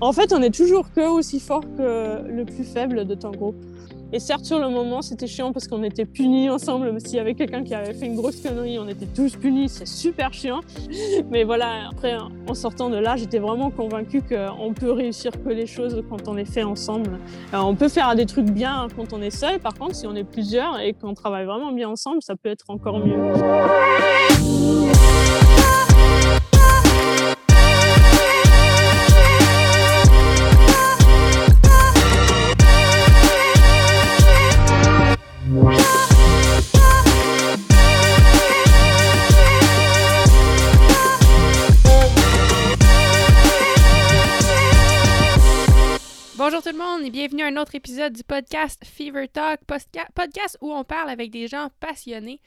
En fait, on est toujours que aussi fort que le plus faible de ton groupe. Et certes, sur le moment, c'était chiant parce qu'on était punis ensemble. S'il y avait quelqu'un qui avait fait une grosse connerie, on était tous punis. C'est super chiant. Mais voilà, après, en sortant de là, j'étais vraiment convaincue qu'on peut réussir que les choses quand on les fait ensemble. Alors, on peut faire des trucs bien quand on est seul. Par contre, si on est plusieurs et qu'on travaille vraiment bien ensemble, ça peut être encore mieux. Bienvenue à un autre épisode du podcast Fever Talk, podcast où on parle avec des gens passionnés.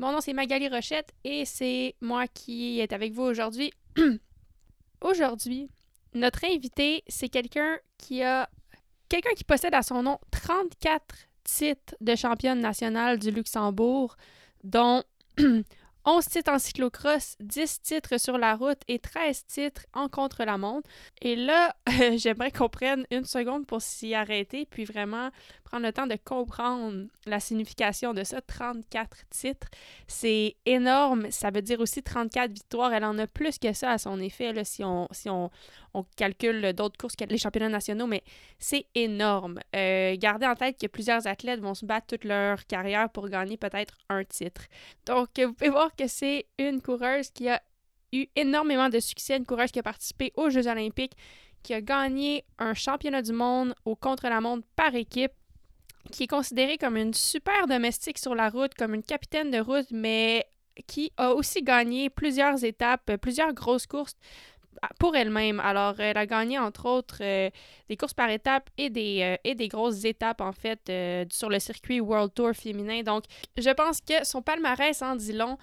Mon nom c'est Magali Rochette et c'est moi qui est avec vous aujourd'hui. aujourd'hui, notre invité, c'est quelqu'un qui a quelqu'un qui possède à son nom 34 titres de championne nationale du Luxembourg, dont 11 titres en cyclocross, 10 titres sur la route et 13 titres en contre-la-montre. Et là, j'aimerais qu'on prenne une seconde pour s'y arrêter, puis vraiment prendre le temps de comprendre la signification de ça. 34 titres, c'est énorme. Ça veut dire aussi 34 victoires. Elle en a plus que ça à son effet, si, on calcule d'autres courses que les championnats nationaux, mais c'est énorme. Euh, gardez en tête que plusieurs athlètes vont se battre toute leur carrière pour gagner peut-être un titre. Donc, vous pouvez voir que c'est une coureuse qui a eu énormément de succès, une coureuse qui a participé aux Jeux olympiques, qui a gagné un championnat du monde au contre-la-montre par équipe, qui est considérée comme une super domestique sur la route, comme une capitaine de route, mais qui a aussi gagné plusieurs étapes, plusieurs grosses courses pour elle-même. Alors, elle a gagné, entre autres, euh, des courses par étapes et des, euh, grosses étapes, en fait, euh, sur le circuit World Tour féminin. Donc, je pense que son palmarès en dit long.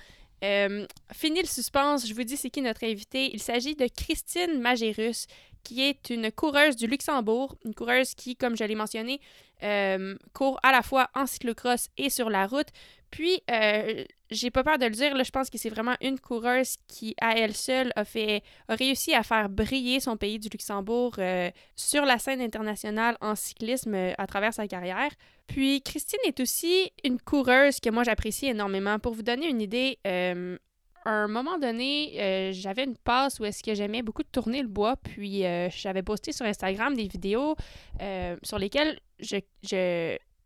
Fini le suspense, je vous dis c'est qui notre invité. Il s'agit de Christine Magérus, qui est une coureuse du Luxembourg, une coureuse qui, comme je l'ai mentionné, court à la fois en cyclocross et sur la route. Puis, j'ai pas peur de le dire, là, je pense que c'est vraiment une coureuse qui, à elle seule, a, fait, a réussi à faire briller son pays du Luxembourg euh, sur la scène internationale en cyclisme euh, à travers sa carrière. Puis Christine est aussi une coureuse que moi j'apprécie énormément. Pour vous donner une idée, euh, un moment donné, j'avais une passe où est-ce que j'aimais beaucoup tourner le bois, puis j'avais posté sur Instagram des vidéos sur lesquelles je,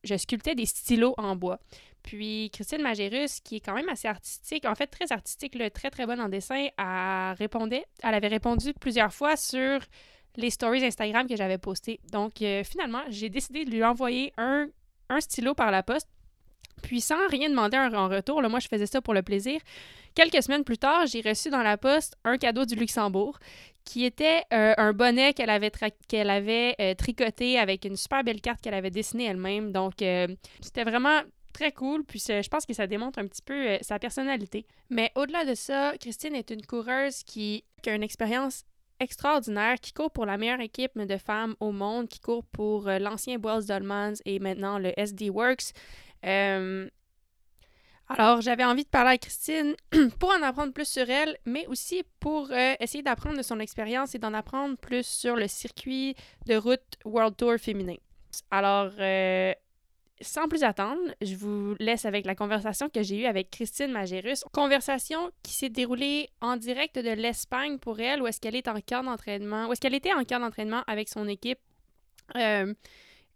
je, sculptais des stylos en bois. Puis Christine Magérus, qui est quand même assez artistique, en fait très artistique, très très bonne en dessin, a répondait, elle avait répondu plusieurs fois sur les stories Instagram que j'avais postées. Donc euh, finalement, j'ai décidé de lui envoyer un, stylo par la poste. Puis sans rien demander en retour, moi je faisais ça pour le plaisir. Quelques semaines plus tard, j'ai reçu dans la poste un cadeau du Luxembourg qui était euh, un bonnet qu'elle avait, euh, tricoté avec une super belle carte qu'elle avait dessinée elle-même. Donc, c'était vraiment très cool. Puis je pense que ça démontre un petit peu euh, sa personnalité. Mais au-delà de ça, Christine est une coureuse qui, a une expérience extraordinaire, qui court pour la meilleure équipe de femmes au monde, qui court pour euh, l'ancien Boils Dolmans et maintenant le SD Works. Euh, alors, j'avais envie de parler à Christine pour en apprendre plus sur elle, mais aussi pour essayer d'apprendre de son expérience et d'en apprendre plus sur le circuit de route World Tour féminin. Alors, sans plus attendre, je vous laisse avec la conversation que j'ai eue avec Christine Magérus. Conversation qui s'est déroulée en direct de l'Espagne pour elle, où est-ce qu'elle est en camp d'entraînement, où est-ce qu'elle était en camp d'entraînement avec son équipe. Euh,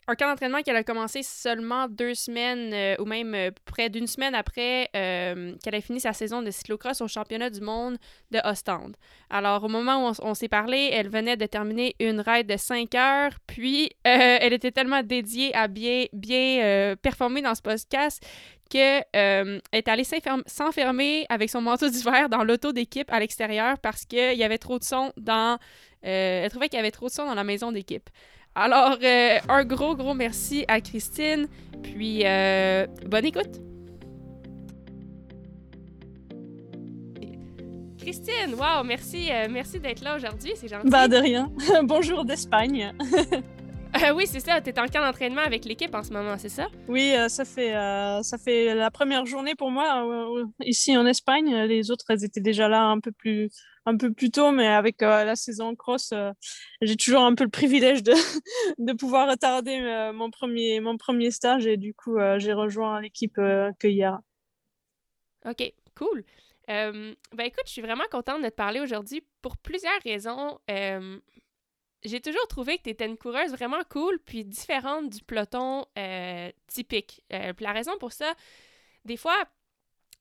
un camp d'entraînement qu'elle a commencé seulement deux semaines euh, ou même euh, près d'une semaine après euh, qu'elle a fini sa saison de cyclocross au championnat du monde de Ostende. Alors, au moment où on, s'est parlé, elle venait de terminer une ride de 5 heures, puis elle était tellement dédiée à bien, bien performer dans ce podcast qu'elle est allée s'enfermer avec son manteau d'hiver dans l'auto d'équipe à l'extérieur parce qu'il y avait trop de son dans... elle trouvait qu'il y avait trop de son dans la maison d'équipe. Alors, euh, un gros, gros merci à Christine. Puis, euh, bonne écoute. Christine, wow, merci, euh, merci d'être là aujourd'hui, c'est gentil. Bah de rien. Bonjour d'Espagne. Euh, oui, c'est ça. Tu es en camp d'entraînement avec l'équipe en ce moment, c'est ça? Oui, euh, ça, fait, euh, ça fait la première journée pour moi ici en Espagne. Les autres, elles étaient déjà là un peu plus, un peu plus tôt, mais avec la saison cross, j'ai toujours un peu le privilège de, de pouvoir retarder mon, premier, mon premier stage et du coup, j'ai rejoint l'équipe que hier. OK, cool. ben écoute, je suis vraiment contente de te parler aujourd'hui pour plusieurs raisons j'ai toujours trouvé que tu étais une coureuse vraiment cool, puis différente du peloton euh, typique. Euh, la raison pour ça, des fois,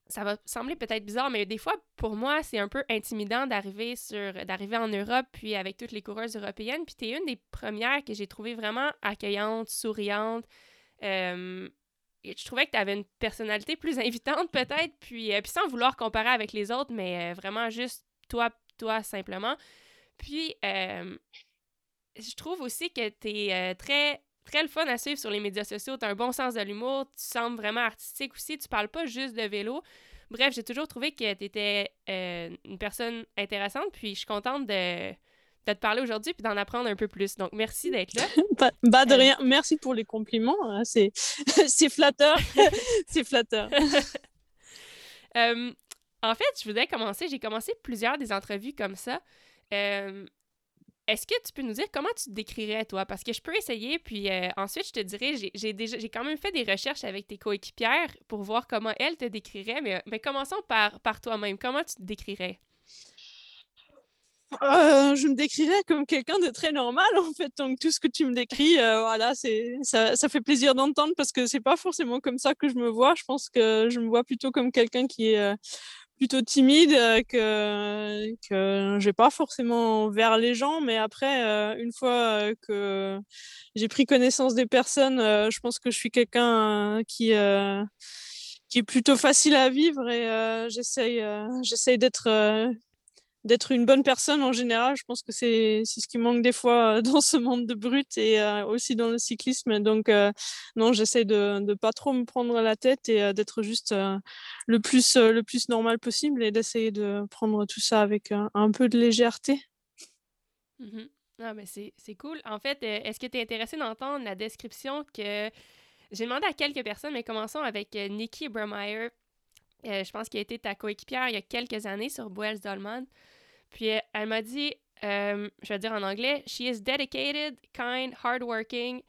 ça va sembler peut-être bizarre, mais des fois, pour moi, c'est un peu intimidant d'arriver sur d'arriver en Europe, puis avec toutes les coureuses européennes. Puis tu es une des premières que j'ai trouvé vraiment accueillante, souriante. Euh, je trouvais que tu avais une personnalité plus invitante, peut-être, puis, puis sans vouloir comparer avec les autres, mais vraiment juste toi, toi simplement. Puis, je trouve aussi que tu es euh, très très le fun à suivre sur les médias sociaux. Tu as un bon sens de l'humour, tu sembles vraiment artistique aussi, tu parles pas juste de vélo. Bref, j'ai toujours trouvé que tu étais euh, une personne intéressante, puis je suis contente de, te parler aujourd'hui puis d'en apprendre un peu plus. Donc, merci d'être là. bah, de euh, rien. Merci pour les compliments. Hein. C'est, flatteur. C'est flatteur. en fait, je voudrais commencer. J'ai commencé plusieurs des entrevues comme ça. Est-ce que tu peux nous dire comment tu te décrirais, toi? Parce que je peux essayer, puis euh, ensuite, je te dirais, j'ai quand même fait des recherches avec tes coéquipières pour voir comment elles te décriraient, mais, mais commençons par, toi-même. Comment tu te décrirais? Euh, je me décrirais comme quelqu'un de très normal en fait. Donc tout ce que tu me décris, euh, voilà, ça, ça, fait plaisir d'entendre parce que c'est pas forcément comme ça que je me vois. Je pense que je me vois plutôt comme quelqu'un qui est plutôt timide, euh, que, que j'ai pas forcément vers les gens, mais après, euh, une fois euh, que j'ai pris connaissance des personnes, je pense que je suis quelqu'un qui, qui est plutôt facile à vivre et j'essaye, j'essaye d'être d'être une bonne personne en général. Je pense que c'est ce qui manque des fois euh, dans ce monde de brut et euh, aussi dans le cyclisme. Donc, euh, non, j'essaie de ne pas trop me prendre la tête et d'être juste le, plus, le plus normal possible et d'essayer de prendre tout ça avec un peu de légèreté. Mmh ah, c'est cool. En fait, est-ce que tu es intéressé d'entendre la description que j'ai demandé à quelques personnes, mais commençons avec Nikki Brummeyer. je pense qu'elle a été ta coéquipière il y a quelques années sur Boels Dolman. Puis elle m'a dit, euh, je vais dire en anglais, she is dedicated, kind, hardworking,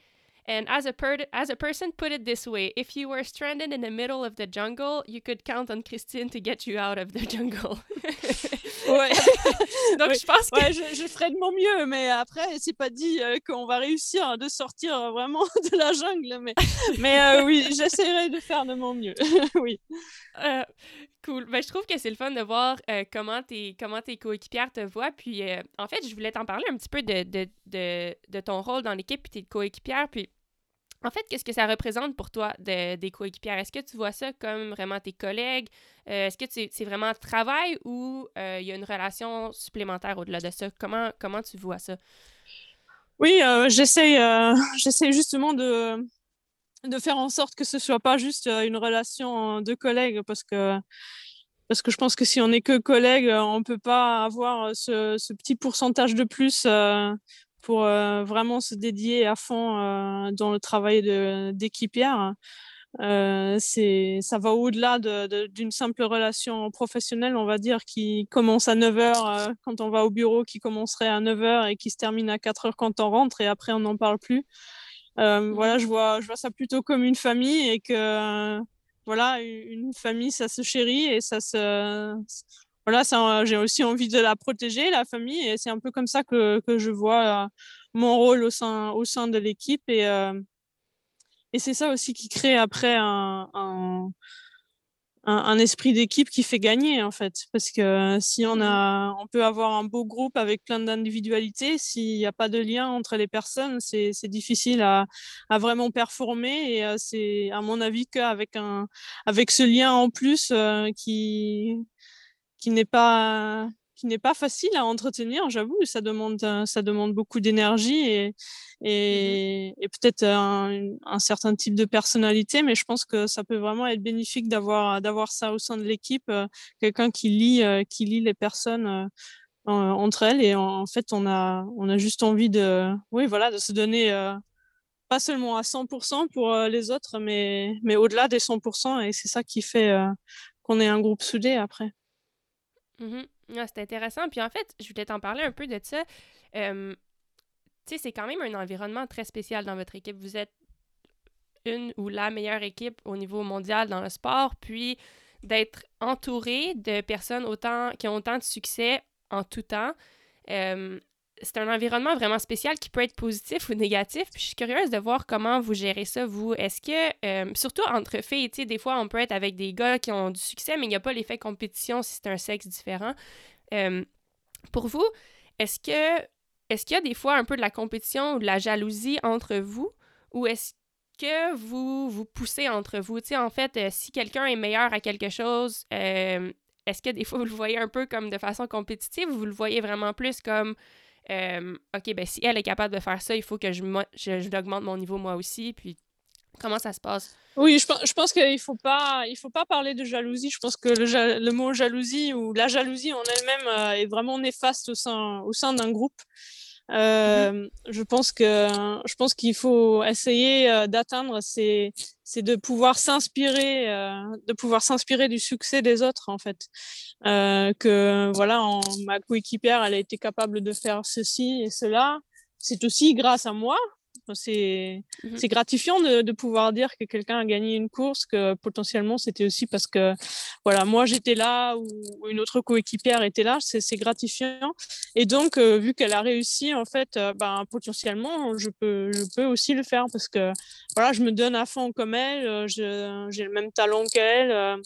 and as a, per as a person, put it this way: if you were stranded in the middle of the jungle, you could count on Christine to get you out of the jungle. ouais. Donc je pense que ouais, je, je, ferai de mon mieux, mais après c'est pas dit euh, qu'on va réussir de sortir euh, vraiment de la jungle, mais mais euh, oui, j'essaierai de faire de mon mieux. oui. Euh, Cool. Ben, je trouve que c'est le fun de voir comment, tes, comment tes coéquipières te voient. Puis, en fait, je voulais t'en parler un petit peu de, de, de, de ton rôle dans l'équipe et tes coéquipières. Puis, en fait, qu'est-ce que ça représente pour toi de, des coéquipières? Est-ce que tu vois ça comme vraiment tes collègues? Euh, est-ce que c'est vraiment travail ou il y a une relation supplémentaire au-delà de ça? Comment, comment tu vois ça? Oui, j'essaie j'essaie justement de, de faire en sorte que ce soit pas juste euh, une relation de collègues parce que parce que je pense que si on n'est que collègues, euh, on peut pas avoir ce, ce petit pourcentage de plus euh, pour vraiment se dédier à fond dans le travail d'équipière. Euh, ça va au-delà d'une simple relation professionnelle, on va dire, qui commence à 9 h quand on va au bureau, qui commencerait à 9 h et qui se termine à 4 h quand on rentre et après on n'en parle plus. Euh, mmh. voilà, je vois, je vois ça plutôt comme une famille et que voilà, une famille, ça se chérit et ça se voilà, ça, j'ai aussi envie de la protéger, la famille, et c'est un peu comme ça que, que je vois euh, mon rôle au sein, au sein de l'équipe. Et, euh, et c'est ça aussi qui crée après un, un, un, esprit d'équipe qui fait gagner en fait parce que si on mmh a on peut avoir un beau groupe avec plein d'individualités s'il n'y a pas de lien entre les personnes c'est difficile à, à, vraiment performer et c'est à mon avis qu'avec un avec ce lien en plus qui qui n'est pas qui n'est pas facile à entretenir, j'avoue. Ça demande, euh, ça demande beaucoup d'énergie et, mmh et, et peut-être un, un, certain type de personnalité, mais je pense que ça peut vraiment être bénéfique d'avoir, d'avoir ça au sein de l'équipe, euh, quelqu'un qui lit, euh, qui lit les personnes entre elles. Et en, fait, on a, on a juste envie de, oui, voilà, de se donner pas seulement à 100% pour les autres, mais, mais au-delà des 100%. Et c'est ça qui fait qu'on est un groupe soudé après. Mmh c'est intéressant. Puis en fait, je voulais t'en parler un peu de ça. tu sais, c'est quand même un environnement très spécial dans votre équipe. Vous êtes une ou la meilleure équipe au niveau mondial dans le sport, puis d'être entouré de personnes autant, qui ont autant de succès en tout temps. C'est un environnement vraiment spécial qui peut être positif ou négatif. Puis je suis curieuse de voir comment vous gérez ça, vous. Est-ce que, surtout entre filles, tu sais, des fois, on peut être avec des gars qui ont du succès, mais il n'y a pas l'effet compétition si c'est un sexe différent. pour vous, est-ce que est-ce qu'il y a des fois un peu de la compétition ou de la jalousie entre vous? Ou est-ce que vous vous poussez entre vous? Tu sais, en fait, euh, si quelqu'un est meilleur à quelque chose, euh, est-ce que des fois vous le voyez un peu comme de façon compétitive ou vous le voyez vraiment plus comme euh, OK, ben si elle est capable de faire ça, il faut que je, je, mon niveau moi aussi, puis comment ça se passe? Oui, je, je pense qu'il ne faut, pas, faut pas parler de jalousie. Je pense que le, mot jalousie ou la jalousie en elle-même est vraiment néfaste au sein, au sein d'un groupe. Mmh euh, je pense que je pense qu'il faut essayer euh, d'atteindre, c'est c'est de pouvoir s'inspirer, euh, de pouvoir s'inspirer du succès des autres en fait. que voilà, en, ma coéquipière, elle a été capable de faire ceci et cela. C'est aussi grâce à moi Mmh c'est gratifiant de, pouvoir dire que quelqu'un a gagné une course, que potentiellement c'était aussi parce que voilà, moi j'étais là ou, une autre coéquipière était là, c'est gratifiant. Et donc, euh, vu qu'elle a réussi, en fait, euh, ben, potentiellement, je peux, je peux aussi le faire parce que voilà, je me donne à fond comme elle, euh, j'ai le même talent qu'elle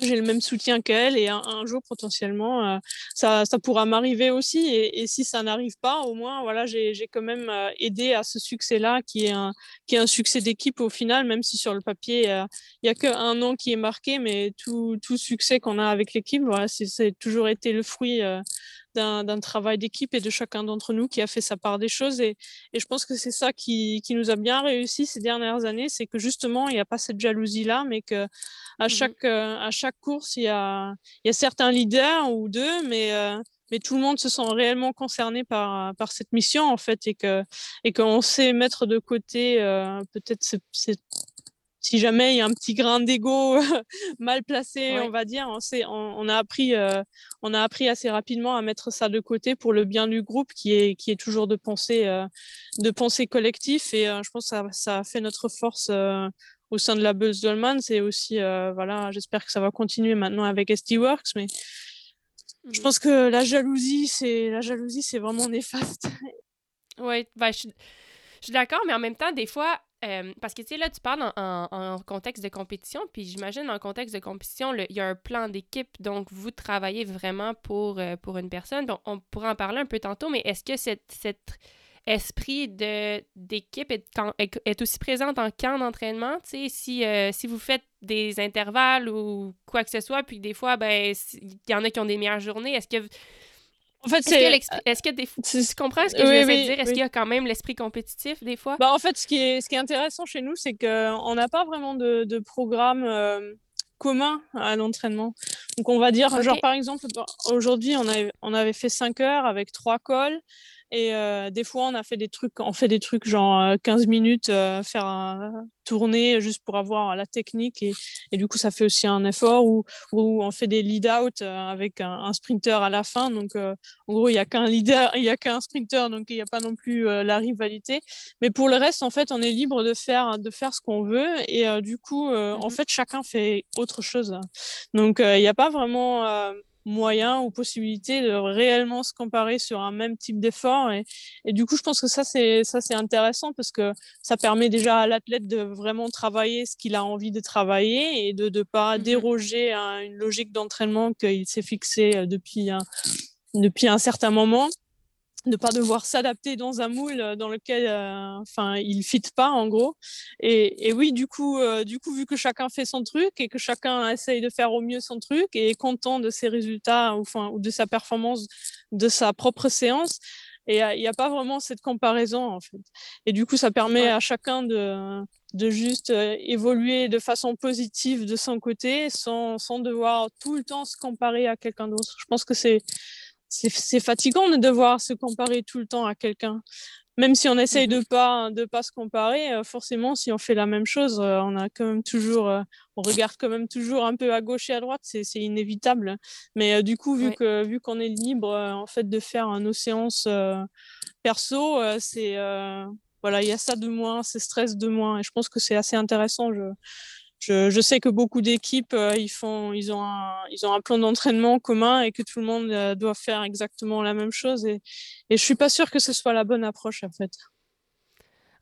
j'ai le même soutien qu'elle et un, jour potentiellement euh, ça, ça, pourra m'arriver aussi et, si ça n'arrive pas au moins voilà j'ai quand même euh, aidé à ce succès là qui est un qui est un succès d'équipe au final même si sur le papier euh, il n'y a qu'un nom qui est marqué mais tout, tout succès qu'on a avec l'équipe voilà c'est toujours été le fruit d'un travail d'équipe et de chacun d'entre nous qui a fait sa part des choses. Et, et je pense que c'est ça qui, qui, nous a bien réussi ces dernières années, c'est que justement, il n'y a pas cette jalousie-là, mais qu'à à, mmh chaque, euh, à chaque course, il y a, il y a certains leaders ou deux, mais, euh, mais tout le monde se sent réellement concerné par, par cette mission, en fait, et qu'on et qu'on sait mettre de côté euh, peut-être cette si jamais il y a un petit grain d'ego mal placé, on va dire, on, sait, on, a appris, euh, on a appris assez rapidement à mettre ça de côté pour le bien du groupe, qui est, qui est toujours de penser, euh, de penser collectif. Et euh, je pense que ça, ça, a fait notre force au sein de la Buzz Dolman. C'est aussi, voilà, j'espère que ça va continuer maintenant avec SD Works, mais je mmh. pense que la jalousie, c'est la jalousie, c'est vraiment néfaste. Oui, je, je suis d'accord, mais en même temps, des fois, euh, parce que tu sais, là, tu parles en, contexte de compétition, puis j'imagine en contexte de compétition, il y a un plan d'équipe, donc vous travaillez vraiment pour, euh, pour une personne. Donc, on pourra en parler un peu tantôt, mais est-ce que cet, esprit d'équipe est, est, aussi présent en camp d'entraînement? Tu sais, si, euh, si vous faites des intervalles ou quoi que ce soit, puis des fois, ben, il y en a qui ont des meilleures journées, est-ce que en fait. Est-ce que, des... tu comprends ce que je veux dire? Est-ce qu'il y a quand même l'esprit compétitif des fois? Bah, en fait, ce qui est, ce qui est intéressant chez nous, c'est qu'on n'a pas vraiment de, de programme euh, commun à l'entraînement. Donc, on va dire, genre, par exemple, aujourd'hui, on, on avait fait 5 heures avec trois calls. Et euh, des fois, on a fait des trucs, on fait des trucs genre 15 euh, minutes, euh, faire un tourner juste pour avoir la technique. Et, et, du coup, ça fait aussi un effort. Ou, on fait des lead-out avec un, un, sprinter à la fin. Donc, en gros, il n'y a qu'un leader, il n'y a qu'un sprinter, donc il n'y a pas non plus la rivalité. Mais pour le reste, en fait, on est libre de faire, de faire ce qu'on veut. Et du coup, en mmh fait, chacun fait autre chose. Donc, il n'y a pas vraiment moyen ou possibilité de réellement se comparer sur un même type d'effort. Et, et, du coup, je pense que ça, c'est, ça, c'est intéressant parce que ça permet déjà à l'athlète de vraiment travailler ce qu'il a envie de travailler et de ne pas mmh déroger à une logique d'entraînement qu'il s'est fixé euh, depuis un, depuis un certain moment ne pas devoir s'adapter dans un moule euh, dans lequel euh, enfin il ne fit pas en gros. Et, et oui du coup euh, du coup vu que chacun fait son truc et que chacun essaye de faire au mieux son truc et est content de ses résultats ou enfin ou de sa performance de sa propre séance et il n'y a, pas vraiment cette comparaison en fait. Et du coup ça permet à chacun de de juste évoluer de façon positive de son côté sans, sans devoir tout le temps se comparer à quelqu'un d'autre. Je pense que c'est c'est fatigant de devoir se comparer tout le temps à quelqu'un. même si on essaye de pas de pas se comparer, euh, forcément, si on fait la même chose, euh, on a quand même toujours, euh, on regarde quand même toujours un peu à gauche et à droite, c'est inévitable. Mais du coup, vu que vu qu'on est libre en fait de faire nos séances perso, c'est voilà, il y a ça de moins, c'est stress de moins, et je pense que c'est assez intéressant. Je, je, sais que beaucoup d'équipes, ils font, ils ont un, ils ont un plan d'entraînement commun et que tout le monde doit faire exactement la même chose. Et, et je suis pas sûre que ce soit la bonne approche en fait.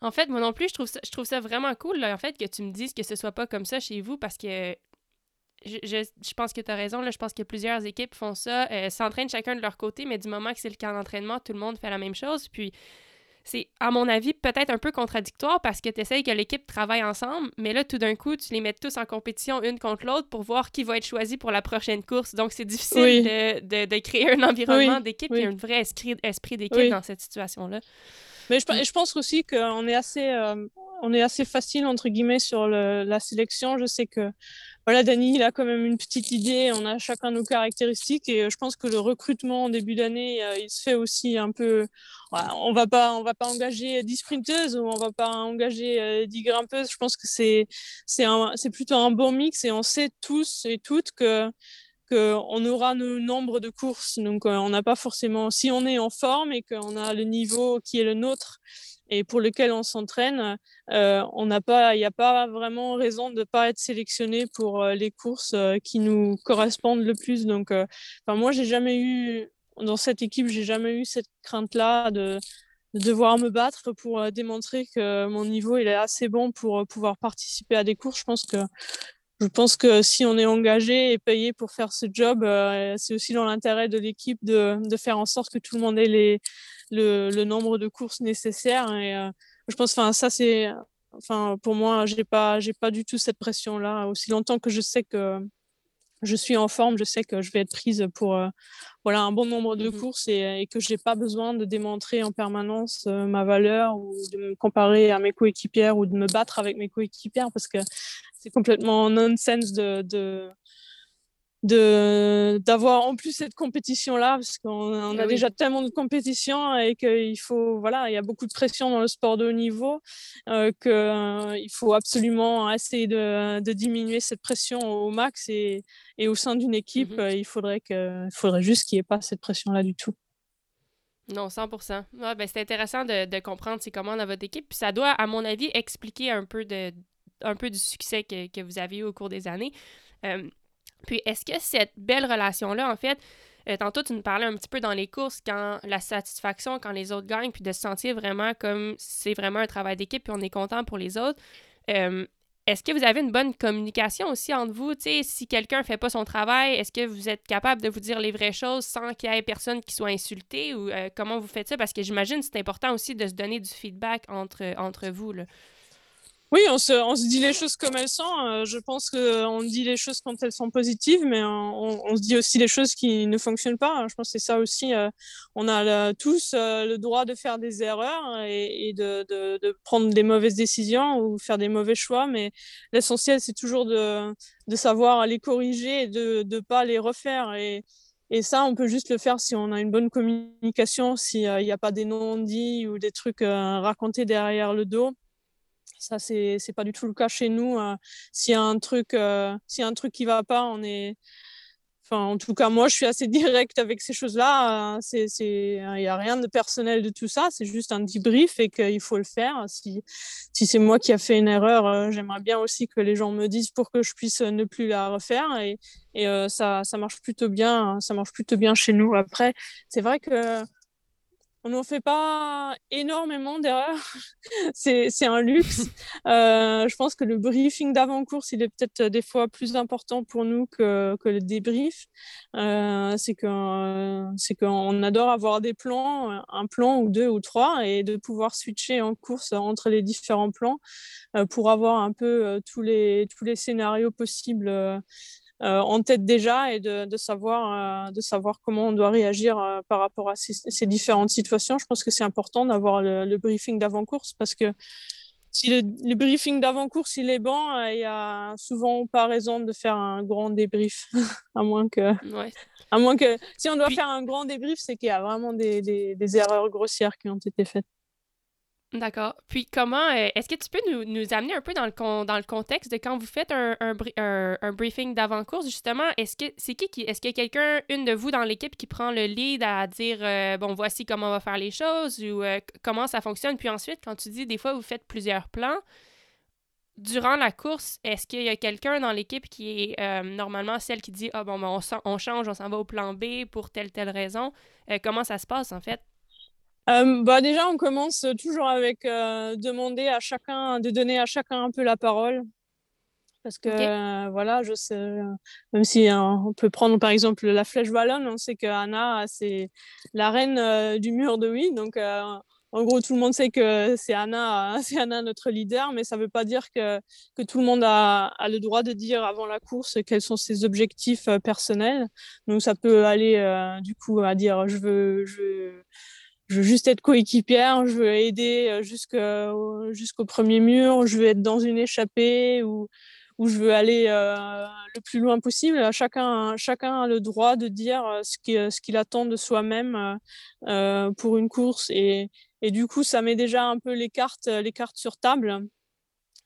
En fait, moi non plus, je trouve ça, je trouve ça vraiment cool, en fait, que tu me dises que ce soit pas comme ça chez vous, parce que je, je, pense que tu as raison, là, je pense que plusieurs équipes font ça, euh, s'entraînent chacun de leur côté, mais du moment que c'est le cas d'entraînement, tout le monde fait la même chose. Puis c'est, à mon avis, peut-être un peu contradictoire parce que tu essayes que l'équipe travaille ensemble, mais là, tout d'un coup, tu les mets tous en compétition une contre l'autre pour voir qui va être choisi pour la prochaine course. Donc, c'est difficile de, de, créer un environnement d'équipe. Et un vrai esprit, esprit d'équipe dans cette situation-là. Mais je, je pense aussi qu'on est assez, euh, on est assez facile entre guillemets sur le, la sélection. Je sais que voilà, Dany, il a quand même une petite idée. On a chacun nos caractéristiques et euh, je pense que le recrutement en début d'année, euh, il se fait aussi un peu. on va pas, on va pas engager 10 sprinteuses ou on va pas engager 10 grimpeuses. Je pense que c'est, c'est c'est plutôt un bon mix et on sait tous et toutes que qu'on aura nos nombres de courses. Donc, euh, on n'a pas forcément, si on est en forme et qu'on a le niveau qui est le nôtre et pour lequel on s'entraîne, euh, on n'a pas, il n'y a pas vraiment raison de ne pas être sélectionné pour euh, les courses qui nous correspondent le plus. Donc, moi, j'ai jamais eu dans cette équipe, j'ai jamais eu cette crainte-là de, de, devoir me battre pour démontrer que mon niveau est assez bon pour pouvoir participer à des courses. Je pense que je pense que si on est engagé et payé pour faire ce job, euh, c'est aussi dans l'intérêt de l'équipe de, de, faire en sorte que tout le monde ait les, le, le nombre de courses nécessaires. Et euh, je pense, enfin, ça c'est, enfin, pour moi, j'ai pas, j'ai pas du tout cette pression-là. Aussi longtemps que je sais que je suis en forme, je sais que je vais être prise pour euh, voilà un bon nombre de mmh courses et, et que j'ai pas besoin de démontrer en permanence ma valeur ou de me comparer à mes coéquipières ou de me battre avec mes coéquipières parce que c'est complètement nonsense de, de de d'avoir en plus cette compétition là parce qu'on on a eh déjà tellement de compétition et qu'il faut voilà il y a beaucoup de pression dans le sport de haut niveau euh, que euh, il faut absolument essayer de, de, diminuer cette pression au max et, et au sein d'une équipe euh, il faudrait que il faudrait juste qu'il n'y ait pas cette pression là du tout non, 100% ben, C'est intéressant de, de comprendre c'est comment dans votre équipe. Puis ça doit, à mon avis, expliquer un peu de, un peu du succès que, que vous avez eu au cours des années. Euh, puis, est-ce que cette belle relation-là, en fait, euh, tantôt, tu nous parlais un petit peu dans les courses, quand la satisfaction, quand les autres gagnent, puis de se sentir vraiment comme c'est vraiment un travail d'équipe, puis on est content pour les autres. Euh, est-ce que vous avez une bonne communication aussi entre vous? si quelqu'un ne fait pas son travail, est-ce que vous êtes capable de vous dire les vraies choses sans qu'il y ait personne qui soit insulté? Ou comment vous faites ça? Parce que j'imagine que c'est important aussi de se donner du feedback entre, vous. Oui, on se, on se, dit les choses comme elles sont. Euh, je pense qu'on dit les choses quand elles sont positives, mais on, se dit aussi les choses qui ne fonctionnent pas. Je pense que c'est ça aussi. Euh, on a tous euh, le droit de faire des erreurs et, et de, de, de, prendre des mauvaises décisions ou faire des mauvais choix, mais l'essentiel, c'est toujours de, de savoir les corriger et de ne pas les refaire. Et, et ça, on peut juste le faire si on a une bonne communication, s'il n'y a pas des non-dits ou des trucs racontés derrière le dos. Ça, c'est pas du tout le cas chez nous. Euh, s'il y a un truc, euh, a un truc qui va pas, on est. Enfin, en tout cas, moi, je suis assez direct avec ces choses-là. Euh, c'est, il n'y a rien de personnel de tout ça. C'est juste un debrief et qu'il faut le faire. Si, si c'est moi qui a fait une erreur, j'aimerais bien aussi que les gens me disent pour que je puisse ne plus la refaire. Et, et ça, ça marche plutôt bien. Ça marche plutôt bien chez nous. Après, c'est vrai que on n'en fait pas énormément d'erreurs. c'est un luxe. Euh, je pense que le briefing d'avant-course, il est peut-être des fois plus important pour nous que, que le débrief. Euh, c'est qu'on adore avoir des plans, un plan ou deux ou trois, et de pouvoir switcher en course entre les différents plans euh, pour avoir un peu tous, les, tous les scénarios possibles en tête déjà et de, de savoir, euh, de savoir comment on doit réagir euh, par rapport à ces, ces, différentes situations. Je pense que c'est important d'avoir le, le, briefing d'avant-course parce que si le, le briefing d'avant-course il est bon, il y a souvent pas raison de faire un grand débrief, à moins que, ouais. à moins que, si on doit Puis... faire un grand débrief, c'est qu'il y a vraiment des, des, des, erreurs grossières qui ont été faites. D'accord. Puis comment, euh, est-ce que tu peux nous, amener un peu dans le, dans le contexte de quand vous faites un, un, un, briefing d'avant-course, justement, est-ce que c'est qui qui, est-ce qu'il y a quelqu'un, une de vous dans l'équipe qui prend le lead à dire, euh, bon, voici comment on va faire les choses ou euh, comment ça fonctionne, puis ensuite, quand tu dis, des fois, vous faites plusieurs plans, durant la course, est-ce qu'il y a quelqu'un dans l'équipe qui est normalement celle qui dit, ah bon, ben, on, on change, on s'en va au plan B pour telle, telle raison, comment ça se passe, en fait? Euh, bah déjà, on commence toujours avec euh, demander à chacun, de donner à chacun un peu la parole. Parce que euh, voilà, je sais, même si hein, on peut prendre par exemple la flèche ballon, on sait que Anna, c'est la reine du mur de oui. Donc en gros, tout le monde sait que c'est Anna, c'est Anna notre leader, mais ça ne veut pas dire que, que tout le monde a, a, le droit de dire avant la course quels sont ses objectifs personnels. Donc ça peut aller du coup à dire je veux, je veux je veux juste être coéquipière, je veux aider euh, jusqu'au premier mur, je veux être dans une échappée ou, ou je veux aller euh, le plus loin possible. Chacun, chacun a le droit de dire euh, ce qu'il ce qu'il attend de soi-même euh, pour une course. Et, et, du coup, ça met déjà un peu les cartes, les cartes sur table.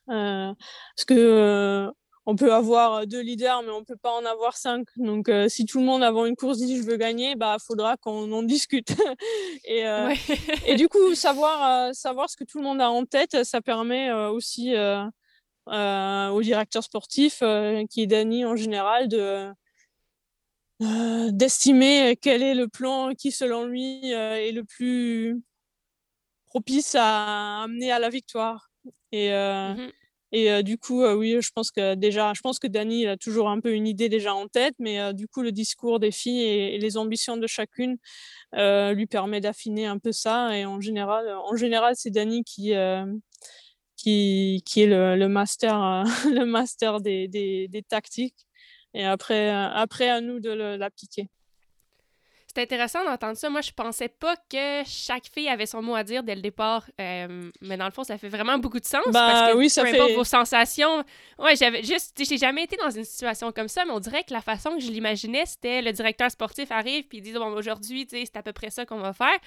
Euh, parce que on peut avoir deux leaders, mais on peut pas en avoir cinq. Donc, euh, si tout le monde avant une course dit je veux gagner, bah faudra qu'on en discute. et, euh, et du coup, savoir euh, savoir ce que tout le monde a en tête, ça permet aussi au directeur sportif, qui est Dany en général, de d'estimer quel est le plan qui, selon lui, est le plus propice à amener à la victoire. Et, mmh et du coup, oui, je pense que déjà, je pense que a toujours un peu une idée déjà en tête, mais du coup, le discours des filles et, les ambitions de chacune lui permet d'affiner un peu ça. Et en général, c'est Dani qui est le, master, des, des, tactiques. Et après, après à nous de l'appliquer. C'est intéressant d'entendre ça. Moi, je pensais pas que chaque fille avait son mot à dire dès le départ. Euh, mais dans le fond, ça fait vraiment beaucoup de sens. Bah, parce que oui, ça peu fait... importe vos sensations. Ouais, j'avais juste. J'ai jamais été dans une situation comme ça, mais on dirait que la façon que je l'imaginais, c'était le directeur sportif arrive puis il dit bon, aujourd'hui, c'est à peu près ça qu'on va faire.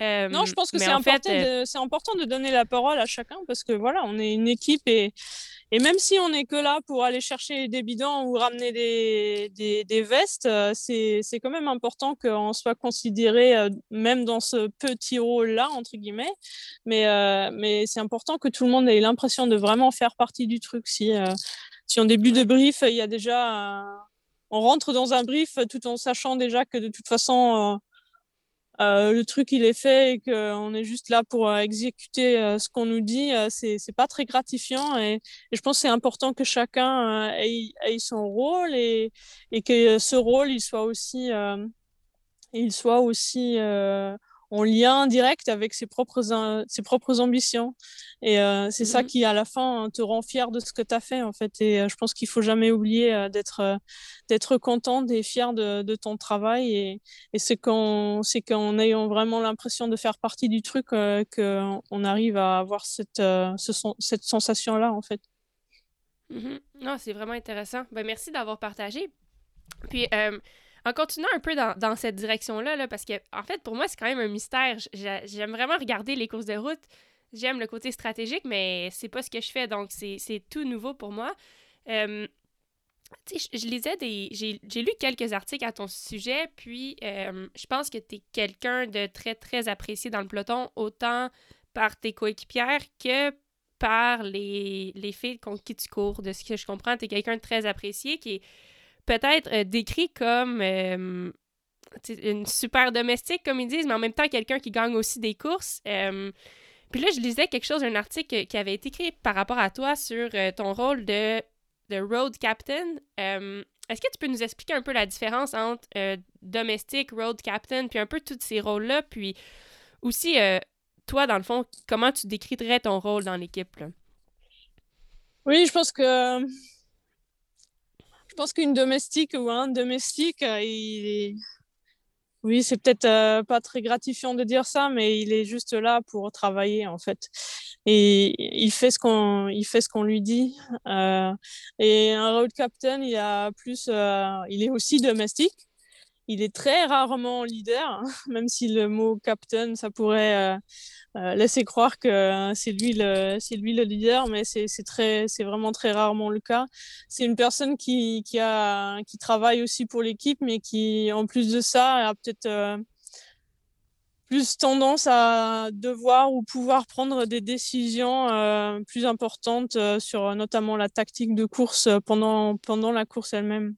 Euh, non, je pense que c'est important, euh, important, de donner la parole à chacun parce que voilà, on est une équipe et, et même si on n'est que là pour aller chercher des bidons ou ramener des, des, des vestes, euh, c'est quand même important qu'on soit considéré même dans ce petit rôle-là, entre guillemets. Mais, mais c'est important que tout le monde ait l'impression de vraiment faire partie du truc. Si, si en début de brief, il y a déjà... on rentre dans un brief tout en sachant déjà que de toute façon euh, le truc il est fait et qu'on est juste là pour euh, exécuter euh, ce qu'on nous dit, c'est c'est pas très gratifiant et, je pense c'est important que chacun ait, ait, son rôle et, et que ce rôle il soit aussi il soit aussi en lien direct avec ses propres, ses propres ambitions. Et euh, c'est ça mmh qui, à la fin, te rend fier de ce que tu as fait, en fait. Et euh, je pense qu'il faut jamais oublier euh, d'être d'être contente et fière de, de, ton travail. Et, et c'est qu'en ayant vraiment l'impression de faire partie du truc qu'on arrive à avoir cette, ce, cette sensation-là, en fait. Mmh non, c'est vraiment intéressant. Ben, merci d'avoir partagé. Puis, en continuant un peu dans, cette direction-là, là, parce que, en fait, pour moi, c'est quand même un mystère. J'aime vraiment regarder les courses de route. J'aime le côté stratégique, mais c'est pas ce que je fais, donc c'est tout nouveau pour moi. Euh, je, lisais des. J'ai lu quelques articles à ton sujet, puis je pense que tu es quelqu'un de très, très apprécié dans le peloton, autant par tes coéquipières que par les, les filles contre qui tu cours. De ce que je comprends, tu es quelqu'un de très apprécié qui est peut-être euh, décrit comme euh, une super domestique, comme ils disent, mais en même temps quelqu'un qui gagne aussi des courses. Euh, puis là, je lisais quelque chose, un article qui avait été écrit par rapport à toi sur ton rôle de, de road captain. Est-ce que tu peux nous expliquer un peu la différence entre domestique, road captain, puis un peu tous ces rôles-là, puis aussi, toi, dans le fond, comment tu décrirais ton rôle dans l'équipe? Oui, je pense que je pense qu'une domestique ou un domestique, euh, oui, c'est peut-être euh, pas très gratifiant de dire ça, mais il est juste là pour travailler en fait. Et il fait ce qu'on, il fait ce qu'on lui dit. Euh, et un road captain, il a plus, il est aussi domestique. Il est très rarement leader, hein, même si le mot captain, ça pourrait laisser croire que c'est lui le, c'est lui le leader, mais c'est, vraiment très rarement le cas. C'est une personne qui, travaille aussi pour l'équipe, mais qui, en plus de ça, a peut-être plus tendance à devoir ou pouvoir prendre des décisions euh, plus importantes euh, sur notamment la tactique de course pendant la course elle-même.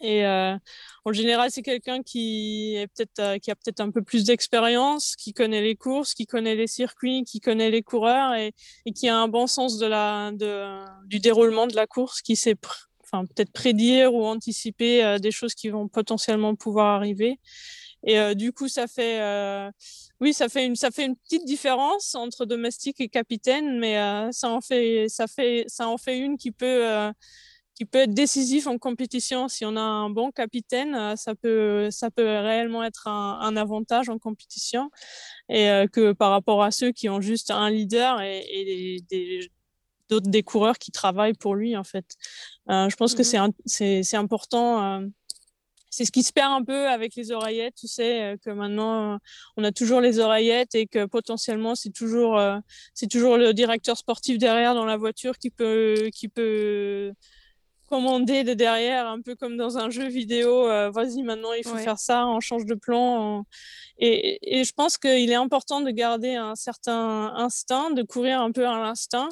Et euh, en général, c'est quelqu'un qui, est peut-être, qui a peut-être un peu plus d'expérience, qui connaît les courses, qui connaît les circuits, qui connaît les coureurs et, et qui a un bon sens de la, de, du déroulement de la course, qui sait enfin, peut-être prédire ou anticiper des choses qui vont potentiellement pouvoir arriver. Et euh, du coup, ça fait, euh, oui, ça fait une, ça fait une petite différence entre domestique et capitaine, mais euh, ça en fait, ça fait, ça en fait une qui peut, qui peut être décisif en compétition. Si on a un bon capitaine, ça peut, ça peut réellement être un, un avantage en compétition, et que par rapport à ceux qui ont juste un leader et, et des, d'autres des coureurs qui travaillent pour lui en fait. je pense que mmh c'est c'est important c'est ce qui se perd un peu avec les oreillettes, tu sais, euh, que maintenant on a toujours les oreillettes et que potentiellement c'est toujours euh, c'est toujours le directeur sportif derrière dans la voiture qui peut qui peut commander de derrière, un peu comme dans un jeu vidéo. Euh, vas-y, maintenant il faut faire ça, on change de plan. Et, et je pense qu'il est important de garder un certain instinct, de courir un peu à l'instinct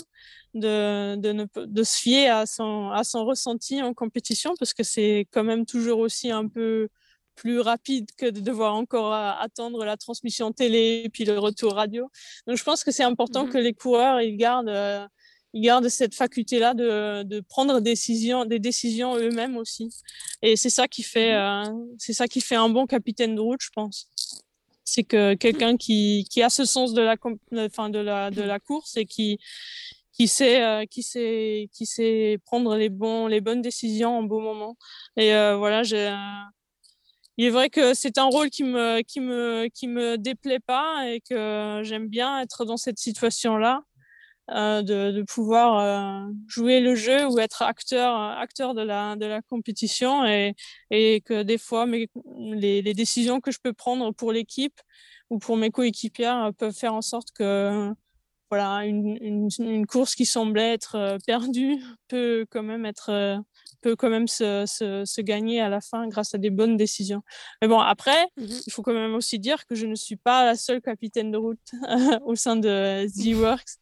de, de, de, se fier à son, à son ressenti en compétition parce que c'est quand même toujours aussi un peu plus rapide que de devoir encore attendre la transmission télé et puis le retour radio. Donc je pense que c'est important mmh que les coureurs ils gardent, euh, ils gardent cette faculté-là de, de prendre des décisions, des décisions eux-mêmes aussi. Et c'est ça qui fait, mmh euh, c'est ça qui fait un bon capitaine de route, je pense. C'est que quelqu'un qui, qui a ce sens de la, enfin de la, de la course et qui, qui sait, euh, qui sait, qui sait prendre les bons, les bonnes décisions en beau moment. Et euh, voilà, j'ai. Euh, il est vrai que c'est un rôle qui me, qui me, qui me déplaît pas et que j'aime bien être dans cette situation-là, de, de, pouvoir jouer le jeu ou être acteur, acteur de la, de la compétition et, et que des fois, mes, les, les décisions que je peux prendre pour l'équipe ou pour mes coéquipières peuvent faire en sorte que voilà, une, une, course qui semblait être euh, perdue peut quand même être euh, peut quand même se, se, se, gagner à la fin grâce à des bonnes décisions. Mais bon, après, mmh il faut quand même aussi dire que je ne suis pas la seule capitaine de route au sein de Z-Works.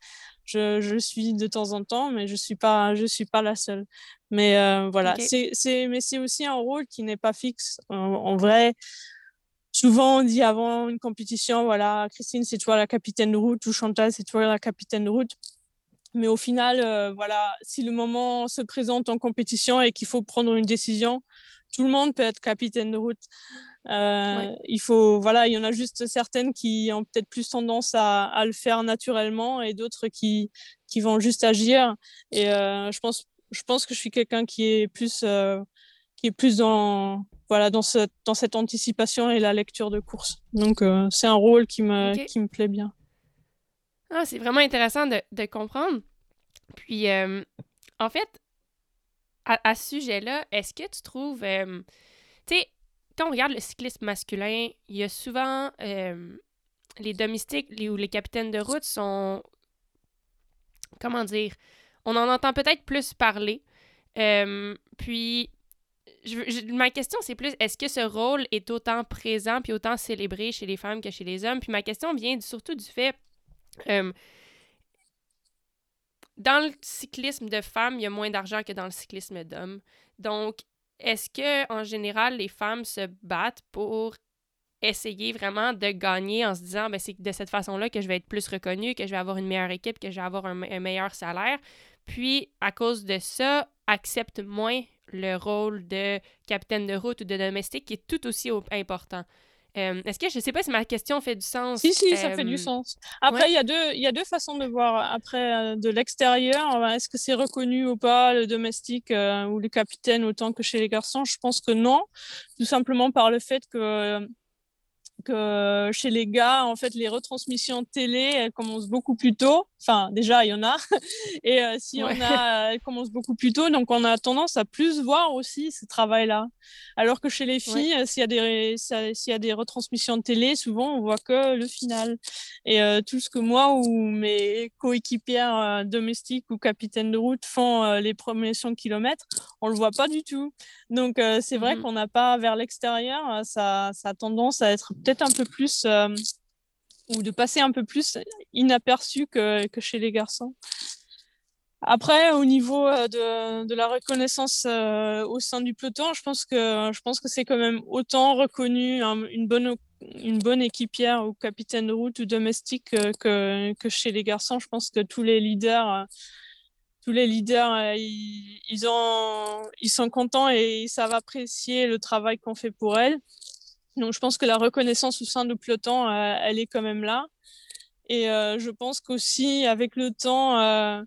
Je, je, suis de temps en temps, mais je suis pas, je suis pas la seule. Mais euh, voilà, c'est, mais c'est aussi un rôle qui n'est pas fixe. en vrai, souvent on dit avant une compétition, voilà, Christine, c'est toi la capitaine de route ou Chantal, c'est toi la capitaine de route. Mais au final, euh, voilà, si le moment se présente en compétition et qu'il faut prendre une décision, tout le monde peut être capitaine de route. Euh, il faut, voilà, il y en a juste certaines qui ont peut-être plus tendance à, à, le faire naturellement et d'autres qui, qui vont juste agir. Et euh, je pense, je pense que je suis quelqu'un qui est plus, euh, qui est plus dans, voilà, dans, cette, dans cette anticipation et la lecture de course. Donc, euh, c'est un rôle qui me, qui me plaît bien. Ah, c'est vraiment intéressant de, de comprendre. Puis, euh, en fait, à, ce sujet-là, est-ce que tu trouves. Euh, tu sais, quand on regarde le cyclisme masculin, il y a souvent. les domestiques ou les capitaines de route sont. Comment dire On en entend peut-être plus parler. puis, ma question, c'est plus est-ce que ce rôle est autant présent puis autant célébré chez les femmes que chez les hommes? Puis ma question vient surtout du fait. Euh, dans le cyclisme de femmes, il y a moins d'argent que dans le cyclisme d'hommes. Donc, est-ce que en général, les femmes se battent pour essayer vraiment de gagner en se disant ben, c'est de cette façon-là que je vais être plus reconnue, que je vais avoir une meilleure équipe, que je vais avoir un meilleur salaire? Puis, à cause de ça, accepte moins le rôle de capitaine de route ou de domestique qui est tout aussi important. Euh, est-ce que je sais pas si ma question fait du sens? Si, si, ça fait du euh, sens. Après, il y, a deux, y a deux façons de voir. Après, euh, de l'extérieur, est-ce que c'est reconnu ou pas, le domestique ou le capitaine, autant que chez les garçons? Je pense que non, tout simplement par le fait que que chez les gars, en fait, les retransmissions télé, elles commencent beaucoup plus tôt. Enfin, déjà, il y en a. Et euh, si on a, elles commencent beaucoup plus tôt. Donc, on a tendance à plus voir aussi ce travail-là. Alors que chez les filles, s'il y, a des, s'il y a des retransmissions de télé, souvent, on voit que le final. Et euh, tout ce que moi ou mes coéquipières euh, domestiques ou capitaines de route font les premiers 100 km, on le voit pas du tout. Donc, c'est vrai mmh qu'on n'a pas vers l'extérieur, ça, ça a tendance à être peut-être un peu plus euh, ou de passer un peu plus inaperçu que, que chez les garçons. Après, au niveau euh, de, de la reconnaissance euh, au sein du peloton, je pense que je pense que c'est quand même autant reconnu une bonne une bonne équipière ou capitaine de route ou domestique que, que chez les garçons. Je pense que tous les leaders tous les leaders ils, ils, ont, ils sont contents et ils savent apprécier le travail qu'on fait pour elles. Donc, je pense que la reconnaissance au sein du peloton, euh, elle est quand même là. Et euh, je pense qu'aussi, avec le temps, euh,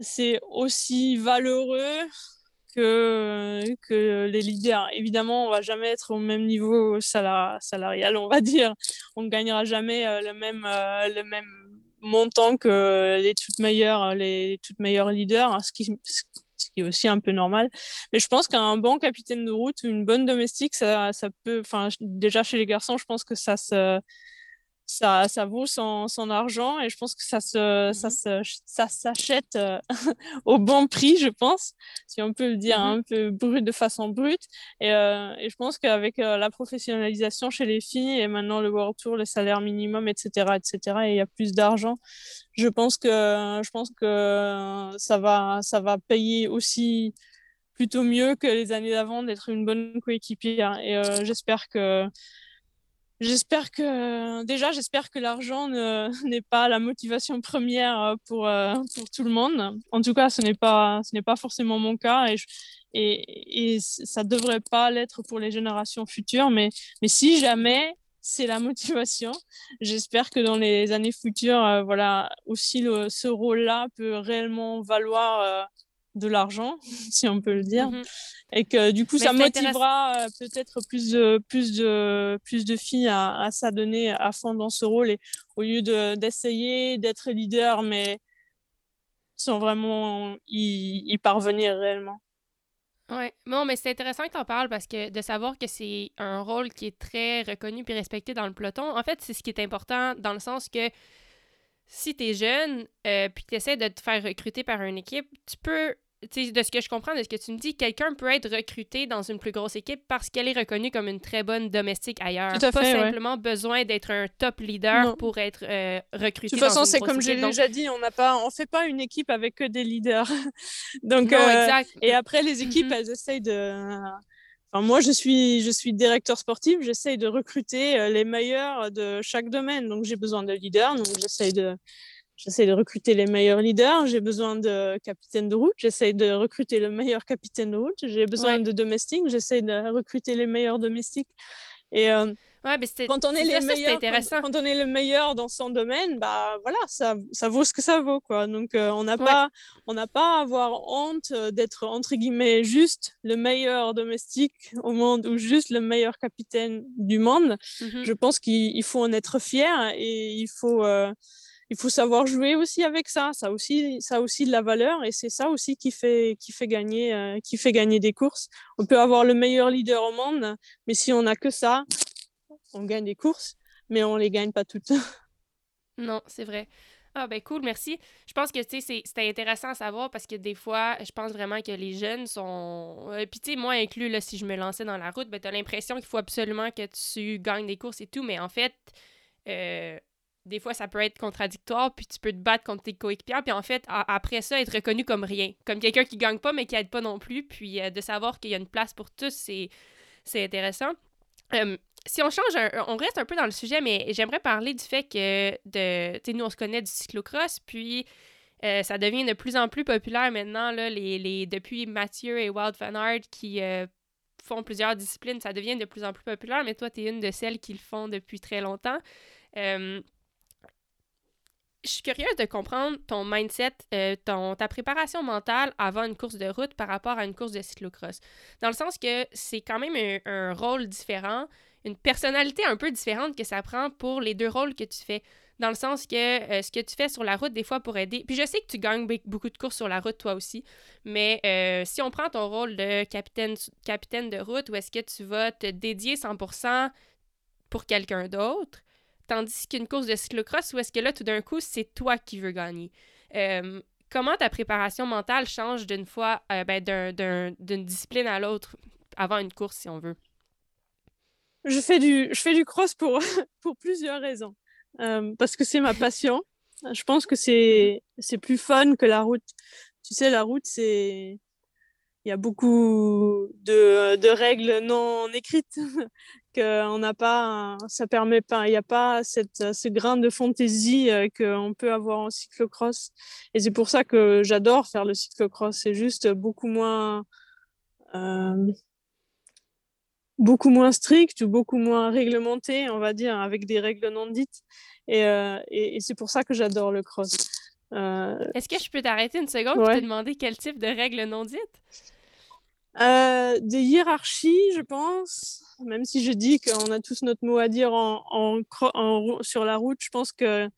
c'est aussi valeureux que, que les leaders. Évidemment, on va jamais être au même niveau salarial, on va dire. On ne gagnera jamais le, même, le même montant que les toutes meilleures, les toutes meilleures leaders, hein, ce qui, qui est aussi un peu normal. Mais je pense qu'un bon capitaine de route ou une bonne domestique, ça, ça peut, enfin, déjà chez les garçons, je pense que ça se, ça, ça vaut son, son, argent et je pense que ça se, ça, se, ça s'achète euh, au bon prix, je pense, si on peut le dire mmh un peu brut, de façon brute. Et, euh, et je pense qu'avec euh, la professionnalisation chez les filles et maintenant le World Tour, le salaire minimum, etc., etc., et il y a plus d'argent, je pense que, je pense que ça, va, ça va payer aussi plutôt mieux que les années d'avant d'être une bonne coéquipière. Et j'espère que J'espère que déjà, j'espère que l'argent n'est pas la motivation première euh, pour, euh, pour tout le monde. En tout cas, ce n'est pas ce n'est pas forcément mon cas et, et, et ça devrait pas l'être pour les générations futures. Mais mais si jamais c'est la motivation, j'espère que dans les années futures, euh, voilà aussi ce rôle-là peut réellement valoir de l'argent, si on peut le dire. Mmh et que du coup, ça motivera euh, peut-être plus de, plus, de, plus de filles à, à s'adonner à fond dans ce rôle et au lieu d'essayer d'être leader, mais sans vraiment y, y parvenir réellement. Oui, non, mais c'est intéressant que tu en parles parce que de savoir que c'est un rôle qui est très reconnu et respecté dans le peloton, en fait, c'est ce qui est important dans le sens que si tu es jeune euh, puis tu essaies de te faire recruter par une équipe, tu peux de ce que je comprends, de ce que tu me dis, quelqu'un peut être recruté dans une plus grosse équipe parce qu'elle est reconnue comme une très bonne domestique ailleurs. Tout à pas simplement besoin d'être un top leader pour être euh, recruté. De toute façon, c'est comme j'ai déjà dit, on n'a pas, on fait pas une équipe avec que des leaders. Donc, euh, et après les équipes, mm-hmm. elles essayent de. Enfin, moi, je suis, je suis directeur sportif, j'essaye de recruter euh, les meilleurs de chaque domaine. Donc, j'ai besoin de leaders, donc j'essaye de, J'essaie de recruter les meilleurs leaders, j'ai besoin de capitaine de route, j'essaie de recruter le meilleur capitaine de route, j'ai besoin de domestiques, j'essaie de recruter les meilleurs domestiques. Et euh, ouais, mais quand on est, les meilleurs, quand, on est le meilleur dans son domaine, bah voilà, ça, ça vaut ce que ça vaut quoi. Donc euh, on n'a pas on n'a pas à avoir honte euh, d'être entre guillemets juste le meilleur domestique au monde ou juste le meilleur capitaine du monde. Mmh Je pense qu'il faut en être fier et il faut il faut savoir jouer aussi avec ça. Ça aussi, ça aussi de la valeur et c'est ça aussi qui fait, qui fait gagner, euh, qui fait gagner des courses. On peut avoir le meilleur leader au monde, mais si on n'a que ça, on gagne des courses, mais on les gagne pas toutes. non, c'est vrai. Ah ben cool, merci. Je pense que c'était intéressant à savoir parce que des fois, je pense vraiment que les jeunes sont. Euh, puis tu sais, moi inclus, là, si je me lançais dans la route, ben, tu as l'impression qu'il faut absolument que tu gagnes des courses et tout, mais en fait, euh, des fois, ça peut être contradictoire, puis tu peux te battre contre tes coéquipiers, puis en fait, après ça, être reconnu comme rien, comme quelqu'un qui gagne pas, mais qui aide pas non plus, puis euh, de savoir qu'il y a une place pour tous, c'est, c'est intéressant. si on change, on reste un peu dans le sujet, mais j'aimerais parler du fait que, de, tu nous, on se connaît du cyclocross, puis euh, ça devient de plus en plus populaire maintenant, là, les, les, depuis Mathieu et Wild Van Aert qui euh, font plusieurs disciplines, ça devient de plus en plus populaire, mais toi, tu es une de celles qui le font depuis très longtemps je suis curieuse de comprendre ton mindset, euh, ton, ta préparation mentale avant une course de route par rapport à une course de cyclocross. Dans le sens que c'est quand même un, rôle différent. une personnalité un peu différente que ça prend pour les deux rôles que tu fais. Dans le sens que euh, ce que tu fais sur la route, des fois, pour aider. Puis je sais que tu gagnes beaucoup de courses sur la route, toi aussi. Mais euh, si on prend ton rôle de capitaine, capitaine de route, où est-ce que tu vas te dédier 100% pour quelqu'un d'autre, tandis qu'une course de cyclocross, où est-ce que là, tout d'un coup, c'est toi qui veux gagner. Euh, comment ta préparation mentale change d'une fois, ben, d'une discipline à l'autre avant une course, si on veut? Je fais du, je fais du cross pour, pour plusieurs raisons. Euh, parce que c'est ma passion. Je pense que c'est, c'est plus fun que la route. Tu sais, la route, c'est. Il y a beaucoup de, de règles non écrites qu'on n'a pas. Ça permet pas. Il n'y a pas cette, ce grain de fantaisie euh, qu'on peut avoir en cyclocross. Et c'est pour ça que j'adore faire le cyclocross. C'est juste beaucoup moins. Euh, beaucoup moins strict ou beaucoup moins réglementé, on va dire, avec des règles non dites. Et, euh, et, c'est pour ça que j'adore le cross. Euh... Est-ce que je peux t'arrêter une seconde ouais. et te demander quel type de règles non dites? Euh, Des hiérarchies, je pense. Même si je dis qu'on a tous notre mot à dire en, en, en sur la route, je pense que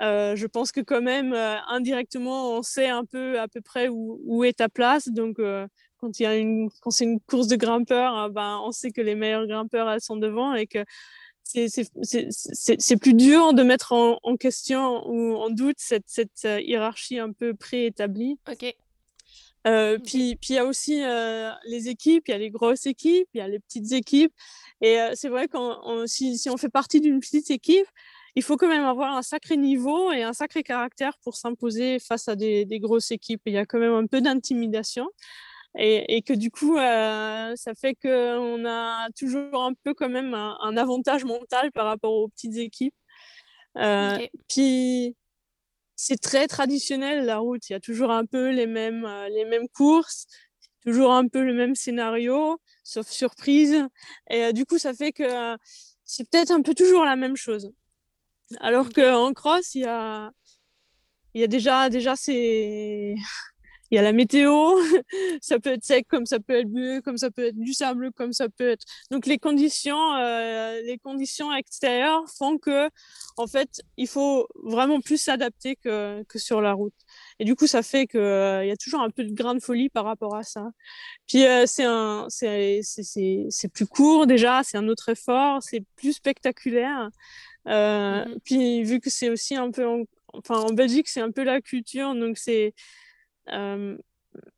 euh, je pense que quand même euh, indirectement on sait un peu à peu près où, où est ta place donc euh, quand il y a une quand c'est une course de grimpeurs, euh, ben on sait que les meilleurs grimpeurs elles sont devant et que c'est plus dur de mettre en, en, question ou en doute cette, cette euh, hiérarchie un peu préétablie. Ok. Euh, puis puis il y a aussi euh, les équipes, il y a les grosses équipes, il y a les petites équipes. Et euh, c'est vrai que si, si on fait partie d'une petite équipe, il faut quand même avoir un sacré niveau et un sacré caractère pour s'imposer face à des, des, grosses équipes. Il y a quand même un peu d'intimidation et, et, que du coup, ça fait qu'on a toujours un peu quand même un, un, avantage mental par rapport aux petites équipes. Okay. Puis, c'est très traditionnel la route. Il y a toujours un peu les mêmes, euh, les mêmes courses, toujours un peu le même scénario, sauf surprise. Et euh, du coup, ça fait que euh, c'est peut-être un peu toujours la même chose. Alors qu'en cross, il y a, il y a déjà, déjà c'est il y a la météo, ça peut être sec comme ça peut être bleu, comme ça peut être du sable, comme ça peut être. Donc les conditions, euh, les conditions extérieures font que, en fait, il faut vraiment plus s'adapter que, que sur la route. Et du coup, ça fait que euh, il y a toujours un peu de grain de folie par rapport à ça. Puis euh, c'est un, c'est, c'est, c'est plus court déjà, c'est un autre effort, c'est plus spectaculaire. Euh, mm-hmm. Puis vu que c'est aussi un peu, en, enfin en Belgique, c'est un peu la culture, donc c'est euh,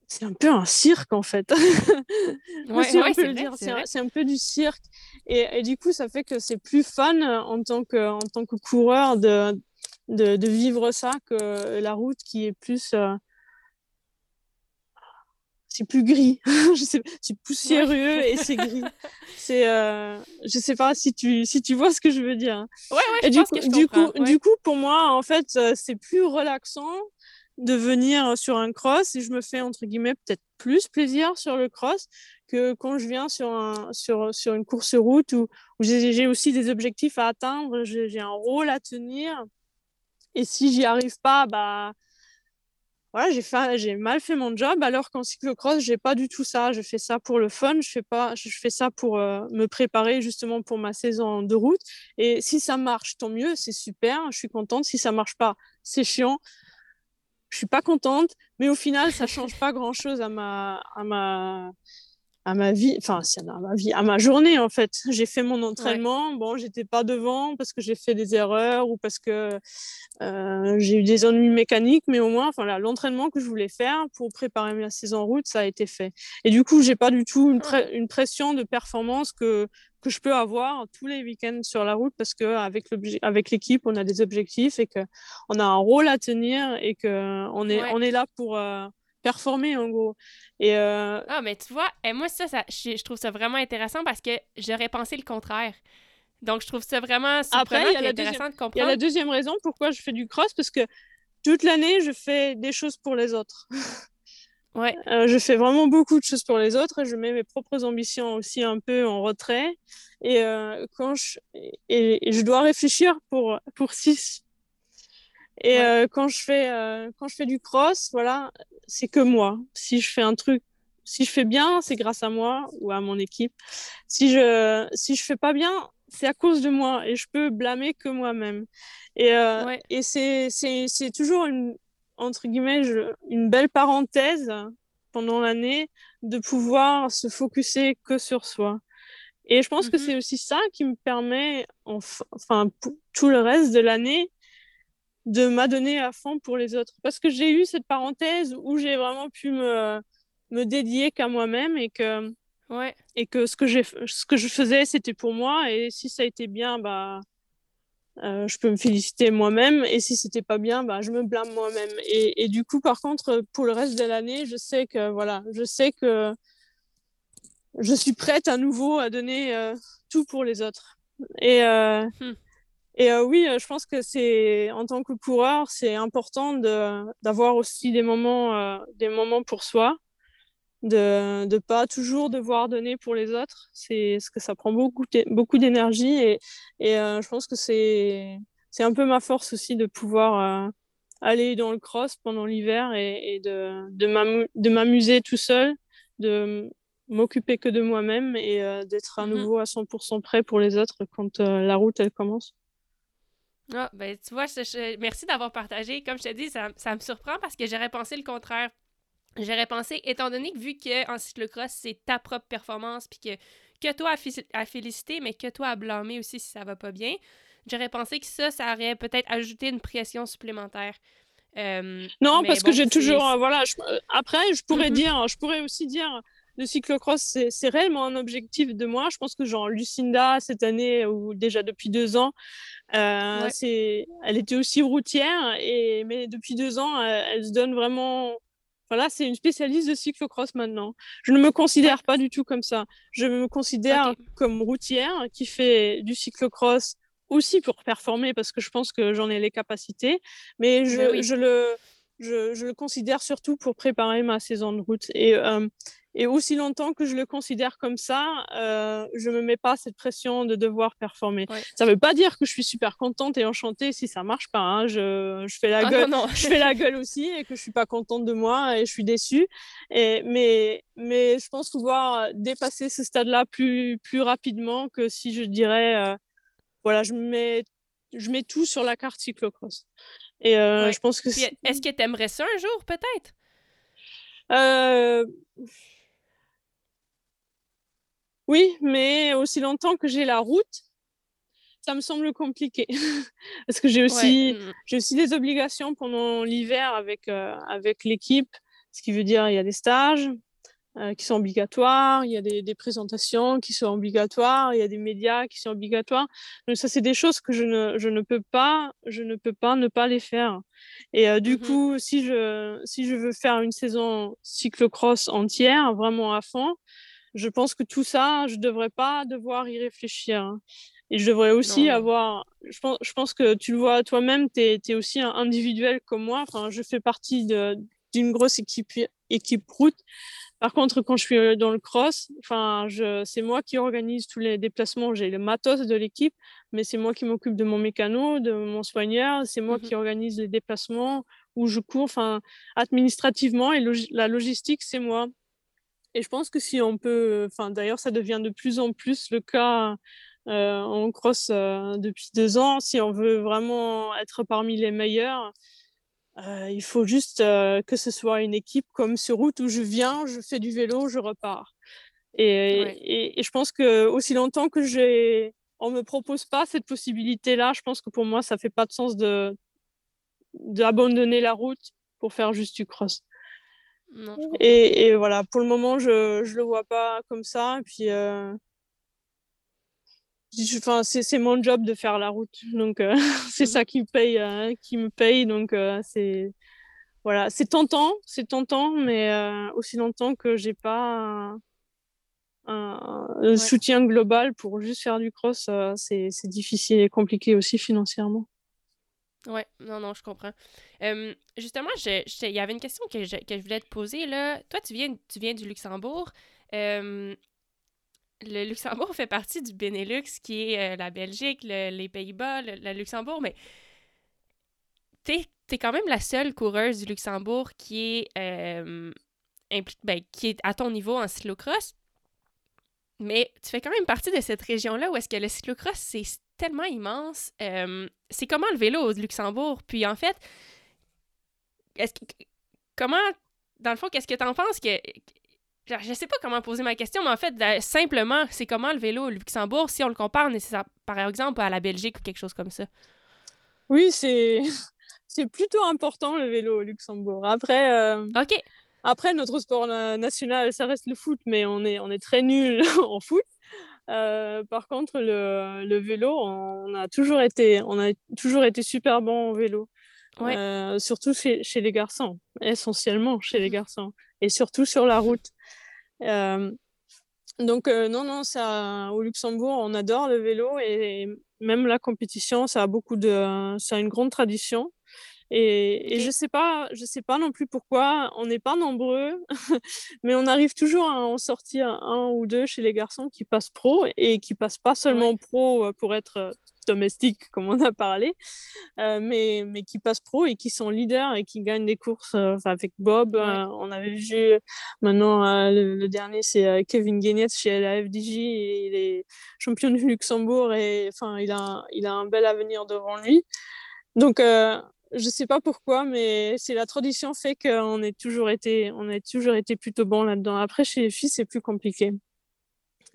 c'est un peu un cirque en fait. ouais, si ouais, c'est un, peu du cirque. Et, et, du coup, ça fait que c'est plus fun en tant que, en tant que coureur de, de, de vivre ça que la route qui est plus. Euh... C'est plus gris, c'est poussiéreux ouais. et c'est gris. c'est, euh... je sais pas si tu, si tu vois ce que je veux dire. Ouais, ouais, et du, coup, du coup, du coup, pour moi, en fait, euh, c'est plus relaxant de venir sur un cross et je me fais entre guillemets peut-être plus plaisir sur le cross que quand je viens sur, un, sur, sur une course route où, où j'ai aussi des objectifs à atteindre, j'ai un rôle à tenir. Et si j'y arrive pas, bah voilà, j'ai mal fait mon job alors qu'en cyclocross, j'ai pas du tout ça, je fais ça pour le fun, je fais pas je fais ça pour euh, me préparer justement pour ma saison de route. Et si ça marche, tant mieux, c'est super, je suis contente, si ça marche pas, c'est chiant je suis pas contente, mais au final, ça change pas grand chose à ma, à ma, à ma vie, enfin, à ma vie, à ma journée en fait. J'ai fait mon entraînement, ouais. bon, j'étais pas devant parce que j'ai fait des erreurs ou parce que euh, j'ai eu des ennuis mécaniques, mais au moins, enfin, l'entraînement que je voulais faire pour préparer ma saison en route, ça a été fait. Et du coup, j'ai pas du tout une, une pression de performance que que je peux avoir tous les week-ends sur la route parce que avec avec l'équipe on a des objectifs et que on a un rôle à tenir et que on est ouais. on est là pour euh, performer en gros et euh... ah mais tu vois et moi ça, ça je, je, trouve ça vraiment intéressant parce que j'aurais pensé le contraire donc je trouve ça vraiment après il y a la deuxième, il y a la deuxième raison pourquoi je fais du cross parce que toute l'année je fais des choses pour les autres Ouais. Euh, je fais vraiment beaucoup de choses pour les autres et je mets mes propres ambitions aussi un peu en retrait. Et euh, quand je et, et, je dois réfléchir pour pour six. Et ouais. euh, quand je fais euh, quand je fais du cross, voilà, c'est que moi. Si je fais un truc si je fais bien, c'est grâce à moi ou à mon équipe. Si je si je fais pas bien, c'est à cause de moi et je peux blâmer que moi-même. Et, euh, et c'est, c'est, c'est toujours une, entre guillemets, une belle parenthèse pendant l'année de pouvoir se focuser que sur soi. Et je pense que mm-hmm. c'est aussi ça qui me permet, enfin, tout le reste de l'année, de m'adonner à fond pour les autres. Parce que j'ai eu cette parenthèse où j'ai vraiment pu me, me dédier qu'à moi-même et que, ouais. et que ce que, j'ai, ce que je faisais, c'était pour moi. Et si ça a été bien, bah, euh, je peux me féliciter moi-même. Et si c'était pas bien, bah, je me blâme moi-même. Et, et, du coup, par contre, pour le reste de l'année, je sais que, voilà, je sais que je suis prête à nouveau à donner euh, tout pour les autres. Et, euh, hmm. Et euh, oui, je pense que c'est en tant que coureur, c'est important d'avoir aussi des moments, des moments pour soi, de ne pas toujours devoir donner pour les autres. C'est ce que ça prend beaucoup, beaucoup d'énergie et, et je pense que c'est c'est un peu ma force aussi de pouvoir aller dans le cross pendant l'hiver et, et de, de m'amuser tout seul, de m'occuper que de moi-même et euh, d'être à mhm. nouveau à 100% prêt pour les autres quand euh, la route elle commence. Ah, ben tu vois, merci d'avoir partagé. Comme je te dis, ça, ça me surprend parce que j'aurais pensé le contraire. J'aurais pensé, étant donné que vu qu'en cyclocross, c'est ta propre performance, puis que, que toi à, féliciter, mais que toi à blâmer aussi si ça va pas bien, j'aurais pensé que ça, ça aurait peut-être ajouté une pression supplémentaire. Euh, non, parce que j'ai toujours, voilà, après, je pourrais mhm. dire, je pourrais aussi dire, le cyclocross, c'est réellement un objectif de moi. Je pense que genre Lucinda, cette année, ou déjà depuis deux ans, euh, elle était aussi routière, et, mais depuis deux ans, elle, se donne vraiment... Voilà, c'est une spécialiste de cyclocross maintenant. Je ne me considère pas du tout comme ça. Je me considère comme routière qui fait du cyclocross aussi pour performer parce que je pense que j'en ai les capacités, mais je, je le... Je, je, le considère surtout pour préparer ma saison de route. Et, euh, et aussi longtemps que je le considère comme ça, euh, je me mets pas cette pression de devoir performer. Ça veut pas dire que je suis super contente et enchantée si ça marche pas. Hein. Je, je, fais la ah, gueule, je fais la gueule aussi et que je suis pas contente de moi et je suis déçue. Et, mais, mais je pense pouvoir dépasser ce stade-là plus, plus rapidement que si je dirais, euh, voilà, je mets, je mets tout sur la carte cyclocross. Et euh, je pense que. Est-ce que tu aimerais ça un jour, peut-être? Euh oui, mais aussi longtemps que j'ai la route, ça me semble compliqué. Parce que j'ai aussi, mm. j'ai aussi des obligations pendant l'hiver avec, euh, avec l'équipe, ce qui veut dire il y a des stages euh, qui sont obligatoires, il y a des, des, présentations qui sont obligatoires, il y a des médias qui sont obligatoires. Donc ça, c'est des choses que je ne, je ne peux pas, je ne peux pas ne pas les faire. Et euh, du mm-hmm. coup, si je, si je veux faire une saison cyclocross entière, vraiment à fond, je pense que tout ça, je ne devrais pas devoir y réfléchir. Hein. Et je devrais aussi avoir. Je pense, je pense que tu le vois toi-même, tu es, aussi un individuel comme moi. Enfin, je fais partie d'une grosse équipe, équipe route. Par contre, quand je suis euh, dans le cross, enfin, c'est moi qui organise tous les déplacements. J'ai le matos de l'équipe, mais c'est moi qui m'occupe de mon mécano, de mon soigneur. C'est moi mmh qui organise les déplacements où je cours. Enfin, administrativement et la logistique, c'est moi. Et je pense que si on peut, enfin d'ailleurs ça devient de plus en plus le cas euh, en cross euh, depuis deux ans, si on veut vraiment être parmi les meilleurs, euh, il faut juste que ce soit une équipe comme sur route où je viens, je fais du vélo, je repars. Et, et, je pense que aussi longtemps que j'ai, on me propose pas cette possibilité-là, je pense que pour moi ça fait pas de sens de d'abandonner la route pour faire juste du cross et, voilà, pour le moment, je ne le vois pas comme ça. Et puis, euh, enfin, c'est mon job de faire la route. Donc, euh, c'est mmh ça qui me paye. Euh, qui me paye donc, c'est voilà, c'est tentant, c'est tentant, mais aussi longtemps que j'ai pas un, soutien global pour juste faire du cross, c'est difficile et compliqué aussi financièrement. Oui, non, non, je comprends. justement, il y avait une question que je, voulais te poser. Là. Toi, tu viens, tu viens du Luxembourg. le Luxembourg fait partie du Benelux, qui est euh, la Belgique, les Pays-Bas, le, Luxembourg, mais tu es, quand même la seule coureuse du Luxembourg qui est ben, qui est à ton niveau en cyclocross. Mais tu fais quand même partie de cette région-là où est-ce que le cyclocross, c'est tellement immense. Euh, c'est comment le vélo au Luxembourg? Puis en fait, est-ce que, comment, dans le fond, qu'est-ce que tu en penses que... Je sais pas comment poser ma question, mais en fait, simplement, c'est comment le vélo au Luxembourg si on le compare, par exemple, à la Belgique ou quelque chose comme ça? Oui, c'est c'est plutôt important le vélo au Luxembourg. Après, euh, OK. Après, notre sport national, ça reste le foot, mais on est, on est très nul en foot. Euh, par contre, le, le, vélo, on a toujours été, on a toujours été super bon en vélo. Euh, surtout chez, chez, les garçons, essentiellement chez les mmh. garçons, et surtout sur la route. Euh, donc non, non, ça, au Luxembourg, on adore le vélo et même la compétition, ça a beaucoup de, ça a une grande tradition. Et, je sais pas, je sais pas non plus pourquoi on n'est pas nombreux, mais on arrive toujours à en sortir un ou deux chez les garçons qui passent pro et qui passent pas seulement pro euh, pour être euh, domestique comme on a parlé, euh, mais, mais qui passent pro et qui sont leaders et qui gagnent des courses. avec Bob, on avait vu maintenant le, dernier c'est Kevin Guinness chez la FDJ, il est champion du Luxembourg et enfin il a il a un bel avenir devant lui. Donc je sais pas pourquoi, mais c'est la tradition fait qu'on ait toujours été, on a toujours été plutôt bon là-dedans. Après, chez les filles, c'est plus compliqué.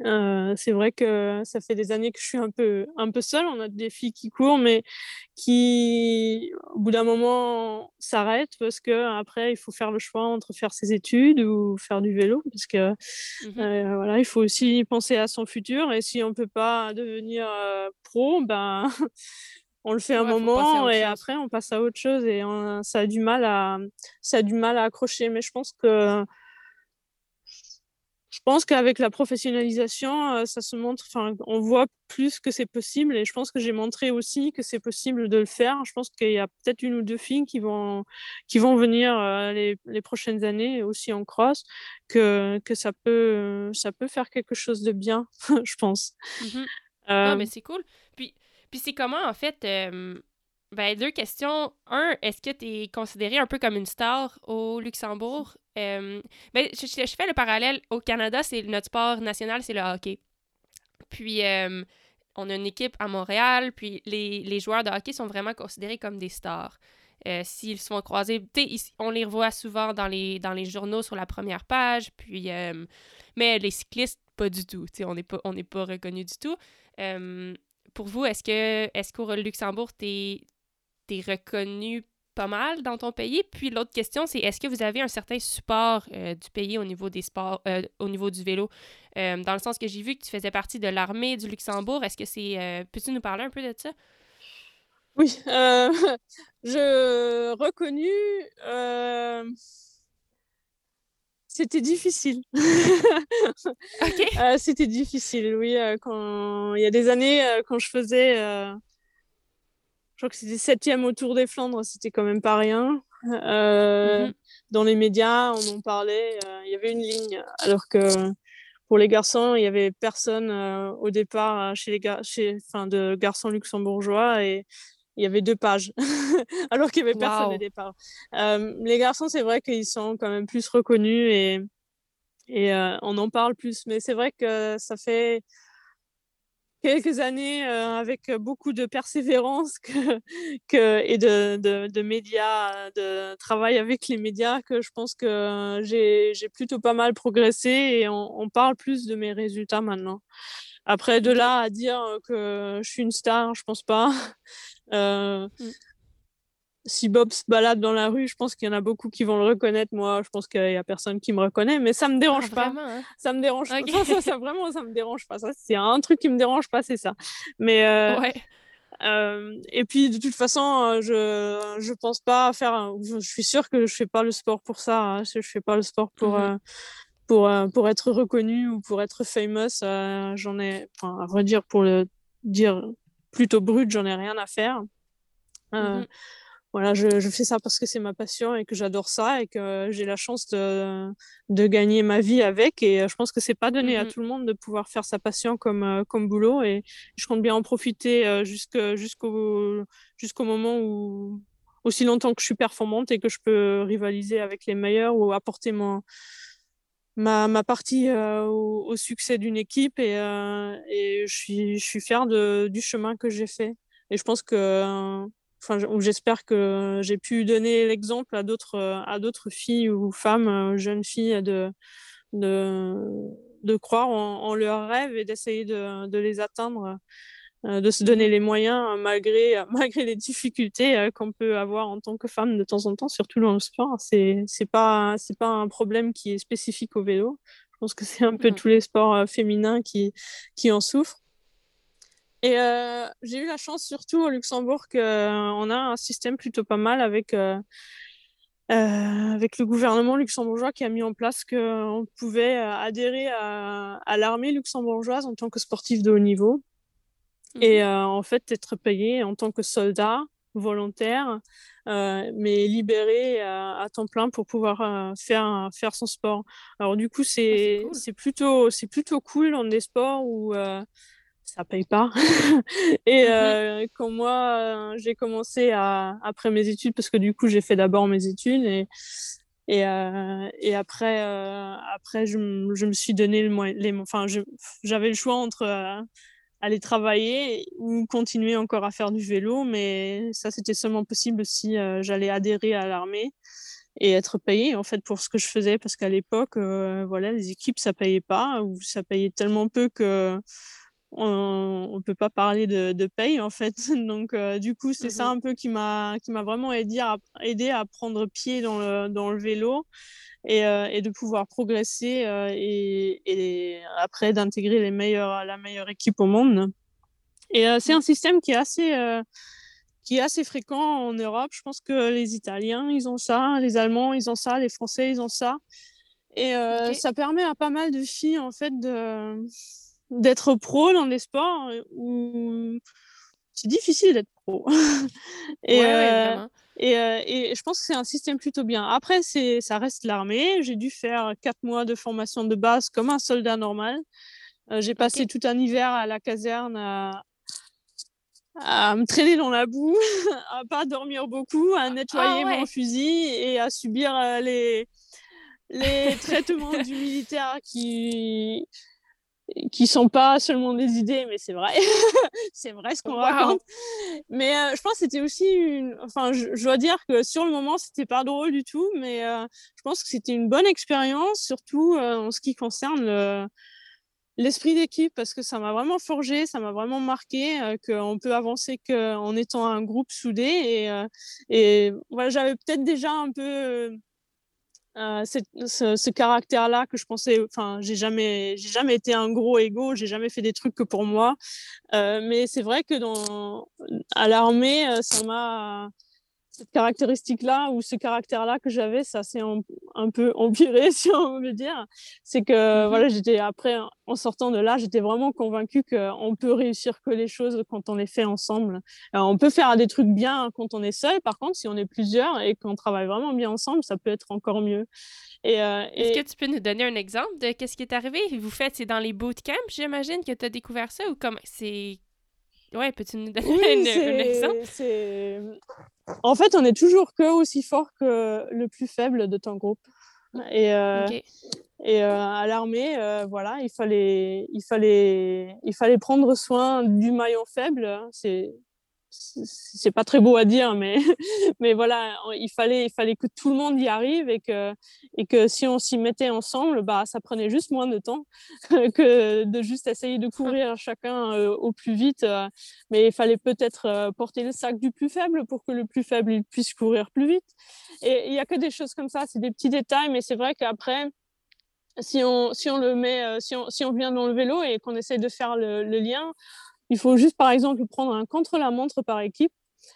Euh, c'est vrai que ça fait des années que je suis un peu, un peu seule. On a des filles qui courent, mais qui, au bout d'un moment, s'arrêtent parce que après, il faut faire le choix entre faire ses études ou faire du vélo, parce que mmh euh, voilà, il faut aussi penser à son futur. Et si on peut pas devenir euh, pro, ben on le fait un moment et après on passe à autre chose et ça a du mal à ça a du mal à accrocher. Mais je pense que je pense qu'avec la professionnalisation euh, ça se montre enfin on voit plus que c'est possible et je pense que j'ai montré aussi que c'est possible de le faire. Je pense qu'il y a peut-être une ou deux filles qui vont qui vont venir euh, les, les, prochaines années aussi en cross que, que ça peut ça peut faire quelque chose de bien je pense. Mmh euh, mais c'est cool. Puis puis c'est comment, en fait, euh, ben, deux questions. Un, est-ce que tu es considéré un peu comme une star au Luxembourg? Euh, ben, je, fais le parallèle. Au Canada, c'est notre sport national, c'est le hockey. Puis, euh, on a une équipe à Montréal, puis les, les, joueurs de hockey sont vraiment considérés comme des stars. S'ils se font croiser, on les revoit souvent dans les, dans les journaux sur la première page, puis, mais les cyclistes, pas du tout. On n'est pas, on pas reconnus du tout pour vous, est-ce que est-ce qu'au Luxembourg, tu es, reconnu pas mal dans ton pays? Puis l'autre question, c'est est-ce que vous avez un certain support euh, du pays au niveau des sports, euh, au niveau du vélo? Euh, dans le sens que j'ai vu que tu faisais partie de l'armée du Luxembourg. Est-ce que c'est. Peux-tu nous parler un peu de ça? Oui, je reconnu c'était difficile. Euh, c'était difficile, oui. Euh, quand... Il y a des années, euh, quand je faisais, je crois que c'était septième au Tour des Flandres, c'était quand même pas rien. Mhm. Dans les médias, on en parlait. Il y avait une ligne, alors que pour les garçons, il y avait personne au départ chez les chez, enfin, de garçons luxembourgeois et il y avait deux pages, alors qu'il n'y avait personne au départ. Euh, les garçons, c'est vrai qu'ils sont quand même plus reconnus et, et euh, on en parle plus. Mais c'est vrai que ça fait quelques années euh, avec beaucoup de persévérance que, que, et de, de, de, médias, de travail avec les médias, que je pense que j'ai plutôt pas mal progressé et on, on, parle plus de mes résultats maintenant. Après, de là à dire que je suis une star, je pense pas. Euh, mm. Si Bob se balade dans la rue, je pense qu'il y en a beaucoup qui vont le reconnaître. Moi, je pense qu'il y a personne qui me reconnaît, mais ça me dérange ah, pas. Hein? Ça me dérange pas. Ça, vraiment, ça me dérange pas. Ça, c'est un truc qui me dérange pas, c'est ça. Mais euh, euh, et puis de toute façon, je je pense pas faire. Je, suis sûre que je fais pas le sport pour ça. Hein. Je, fais pas le sport pour. Mm-hmm. Pour, pour, être reconnu ou pour être famous, j'en ai, enfin, à vrai dire, pour le dire plutôt brute, j'en ai rien à faire. Euh, mhm. Voilà, je, je, fais ça parce que c'est ma passion et que j'adore ça et que j'ai la chance de, de, gagner ma vie avec. Et je pense que c'est pas donné à mhm. tout le monde de pouvoir faire sa passion comme, euh, comme boulot. Et je compte bien en profiter euh, jusqu'au jusqu'au moment où, aussi longtemps que je suis performante et que je peux rivaliser avec les meilleurs ou apporter mon, ma, ma partie euh, au, succès d'une équipe et, euh, et, je suis, je suis fière de, du chemin que j'ai fait. Et je pense que, enfin, j'espère que j'ai pu donner l'exemple à d'autres, à d'autres filles ou femmes, jeunes filles, de, de, de croire en, leurs rêves et d'essayer de, de les atteindre euh, de se donner les moyens euh, malgré, euh, malgré les difficultés qu'on peut avoir en tant que femme de temps en temps, surtout dans le sport. C'est n'est pas, pas un problème qui est spécifique au vélo. Je pense que c'est un peu tous les sports féminins qui, qui en souffrent. Et j'ai eu la chance, surtout au Luxembourg, qu'on a un système plutôt pas mal avec, avec le gouvernement luxembourgeois qui a mis en place qu'on pouvait adhérer à, à l'armée luxembourgeoise en tant que sportif de haut niveau. Et mhm. euh, en fait, être payé en tant que soldat volontaire, euh, mais libéré euh, à temps plein pour pouvoir faire, faire son sport. Alors du coup, c'est ah, plutôt, plutôt cool dans des sports où ça paye pas. et mhm. quand moi, j'ai commencé à, après mes études, parce que du coup, j'ai fait d'abord mes études et, et, et après, après je, je, me suis donné le, enfin, j'avais le choix entre aller travailler ou continuer encore à faire du vélo, mais ça c'était seulement possible si euh, j'allais adhérer à l'armée et être payé en fait pour ce que je faisais. Parce qu'à l'époque euh, voilà les équipes ça payait pas ou ça payait tellement peu que on, ne peut pas parler de, de, paye en fait. Donc euh, du coup c'est ça mmh un peu qui m'a qui m'a vraiment aidé à, aidé à prendre pied dans le, dans le vélo et, euh, et, de pouvoir progresser euh, et, et, après d'intégrer les meilleurs, la meilleure équipe au monde. Et euh, c'est un système qui est assez qui est assez fréquent en Europe. Je pense que les Italiens, ils ont ça, les Allemands, ils ont ça, les Français, ils ont ça. Et ça permet à pas mal de filles, en fait, de, d'être pro dans des sports où c'est difficile d'être pro. et, ouais, et, euh, et, je pense que c'est un système plutôt bien. Après, ça reste l'armée. J'ai dû faire quatre mois de formation de base comme un soldat normal. Euh, j'ai passé tout un hiver à la caserne à, à me traîner dans la boue, à pas dormir beaucoup, à nettoyer ah mon fusil et à subir euh, les, les traitements du militaire qui, qui sont pas seulement des idées, mais c'est vrai, c'est vrai ce qu'on raconte. Mais euh, je pense que c'était aussi une, enfin, je, dois dire que sur le moment, c'était pas drôle du tout, mais euh, je pense que c'était une bonne expérience, surtout euh, en ce qui concerne le, l'esprit d'équipe, parce que ça m'a vraiment forgé, ça m'a vraiment marqué qu'on peut avancer qu'en étant un groupe soudé. Et, et voilà, j'avais peut-être déjà un peu euh, ce, caractère-là que je pensais, enfin, j'ai jamais, j'ai jamais été un gros ego, j'ai jamais fait des trucs que pour moi. Euh, mais c'est vrai que dans, à l'armée, euh, ça m'a, cette caractéristique-là ou ce caractère-là que j'avais, ça s'est un, peu empiré, si on veut dire. C'est que, mmh voilà, j'étais après, en sortant de là, j'étais vraiment convaincue qu'on peut réussir que les choses quand on les fait ensemble. on peut faire des trucs bien quand on est seul. Par contre, si on est plusieurs et qu'on travaille vraiment bien ensemble, ça peut être encore mieux. Et, euh, Est-ce que tu peux nous donner un exemple de qu'est-ce qui est arrivé? Vous faites, c'est dans les bootcamps, j'imagine, que tu as découvert ça ou comme c'est Ouais, peux-tu nous donner un, exemple? En fait, on est toujours que aussi fort que le plus faible de ton groupe. Et, euh, et euh, à l'armée, euh, voilà, il fallait, il, fallait, il fallait prendre soin du maillon faible. C'est c'est pas très beau à dire, mais, mais voilà, il fallait, il fallait que tout le monde y arrive et que, et que si on s'y mettait ensemble, bah, ça prenait juste moins de temps que de juste essayer de courir chacun euh, au plus vite. Euh. mais il fallait peut-être euh, porter le sac du plus faible pour que le plus faible puisse courir plus vite. Et il n'y a que des choses comme ça, c'est des petits détails, mais c'est vrai qu'après, si on, si on le met, si on, si on vient dans le vélo et qu'on essaie de faire le lien, il faut juste, par exemple, prendre un contre-la-montre par équipe.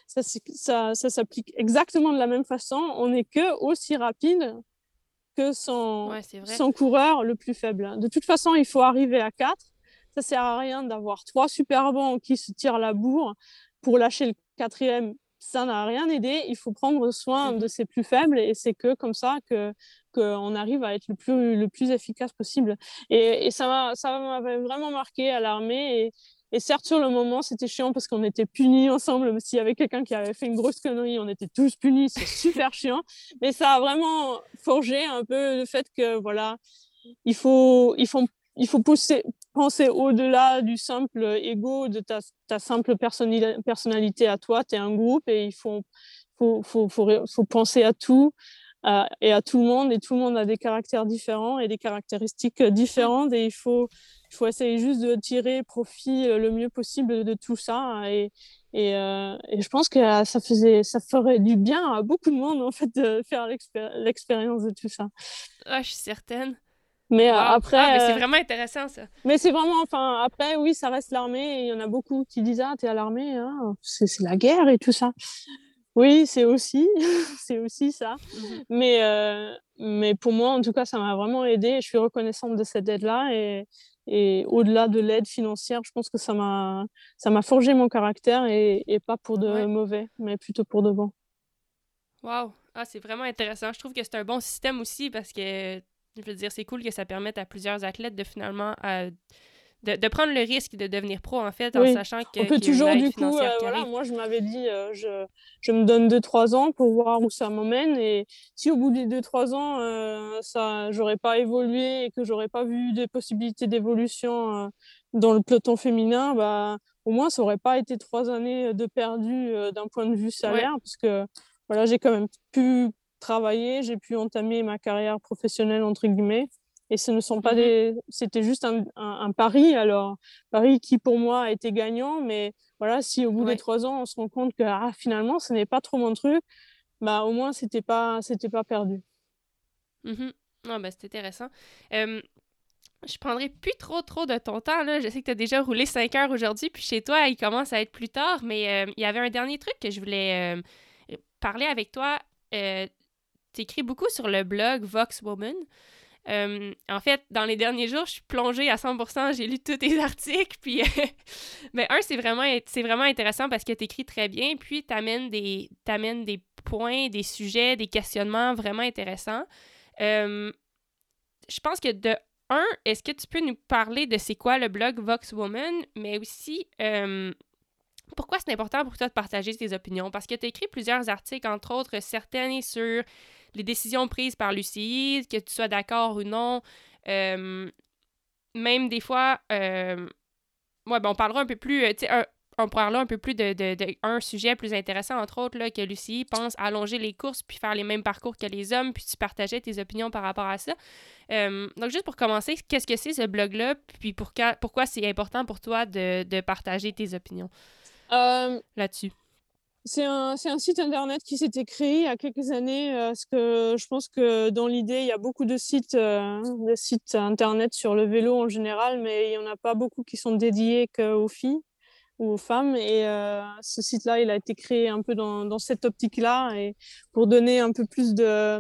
Ça, ça, ça s'applique exactement de la même façon. On n'est que aussi rapide que son, son coureur le plus faible. De toute façon, il faut arriver à 4. Ça sert à rien d'avoir trois super bons qui se tirent la bourre pour lâcher le quatrième. Ça n'a rien aidé. Il faut prendre soin de ses plus faibles et c'est que comme ça que qu'on arrive à être le plus, le plus efficace possible. Et, et ça m'avait vraiment marqué à l'armée. Et, certes, sur le moment, c'était chiant parce qu'on était punis ensemble. S'il y avait quelqu'un qui avait fait une grosse connerie, on était tous punis. C'est super chiant. Mais ça a vraiment forgé un peu le fait que, voilà, il faut, il faut, il faut pousser, penser au-delà du simple ego, de ta, ta simple personnalité à toi. Tu es un groupe et il faut, faut, faut, faut penser à tout et à tout le monde. Et tout le monde a des caractères différents et des caractéristiques différentes. Et il faut, il faut essayer juste de tirer profit le mieux possible de tout ça. Et, et, euh, et je pense que ça, faisait, ça ferait du bien à beaucoup de monde, en fait, de faire l'expérience de tout ça. Ah, je suis certaine. Mais après. Ah, mais c'est vraiment intéressant, ça. Mais c'est vraiment. Enfin, après, oui, ça reste l'armée. Il y en a beaucoup qui disent Ah, t'es à l'armée, hein, c'est la guerre et tout ça. Oui, c'est aussi, c'est aussi ça. Mmh mais, euh, mais pour moi, en tout cas, ça m'a vraiment aidé. Je suis reconnaissante de cette aide-là. Et, et au-delà de l'aide financière, je pense que ça m'a, ça m'a forgé mon caractère et, et pas pour de mauvais, mais plutôt pour de bon. Waouh! Ah, c'est vraiment intéressant. Je trouve que c'est un bon système aussi parce que, je veux dire, c'est cool que ça permette à plusieurs athlètes de finalement de, prendre le risque de devenir pro, en fait, en sachant que. On peut toujours, du coup, euh, voilà, moi, je m'avais dit, euh, je, je, me donne 2-3 ans pour voir où ça m'emmène. Et si au bout des 2-3 ans, euh, ça, j'aurais pas évolué et que j'aurais pas vu des possibilités d'évolution dans le peloton féminin, bah, au moins, ça aurait pas été 3 années de perdu d'un point de vue salaire, parce que voilà, j'ai quand même pu travailler, j'ai pu entamer ma carrière professionnelle, entre guillemets. Et ce ne sont pas mmh des. C'était juste un, un, pari. Alors, pari qui pour moi a été gagnant, mais voilà, si au bout des trois ans, on se rend compte que ah, finalement, ce n'est pas trop mon truc, bah au moins, c'était pas, c'était pas perdu. Mmh non, bah, c'est intéressant. Euh, je prendrai plus trop, trop de ton temps. Là. Je sais que tu as déjà roulé 5 heures aujourd'hui, puis chez toi, il commence à être plus tard, mais il y avait un dernier truc que je voulais parler avec toi. tu écris beaucoup sur le blog Vox Woman. Euh, en fait, dans les derniers jours, je suis plongée à 100%, j'ai lu tous tes articles, puis... mais un, c'est vraiment, vraiment intéressant parce que tu écris très bien, puis tu amènes des, des points, des sujets, des questionnements vraiment intéressants. Euh, je pense que de un, est-ce que tu peux nous parler de c'est quoi le blog Vox Woman, mais aussi... Euh, pourquoi c'est important pour toi de partager tes opinions? Parce que tu as écrit plusieurs articles, entre autres certaines sur les décisions prises par l'UCI, que tu sois d'accord ou non. Euh, même des fois, euh, ouais, ben on parlera un peu plus, euh, sais, on parlera un peu plus de, de, de, un sujet plus intéressant, entre autres, là, que Lucie pense allonger les courses puis faire les mêmes parcours que les hommes, puis tu partageais tes opinions par rapport à ça. donc, juste pour commencer, qu'est-ce que c'est ce blog-là, puis pourquoi, pourquoi c'est important pour toi de, de partager tes opinions? Là-dessus? C'est un, site internet qui s'était créé il y a quelques années, euh, parce que je pense que dans l'idée, il y a beaucoup de sites, euh, de sites internet sur le vélo en général, mais il n'y en a pas beaucoup qui sont dédiés qu'aux filles ou aux femmes. Et euh, ce site-là, il a été créé un peu dans, cette optique-là, et pour donner un peu plus de,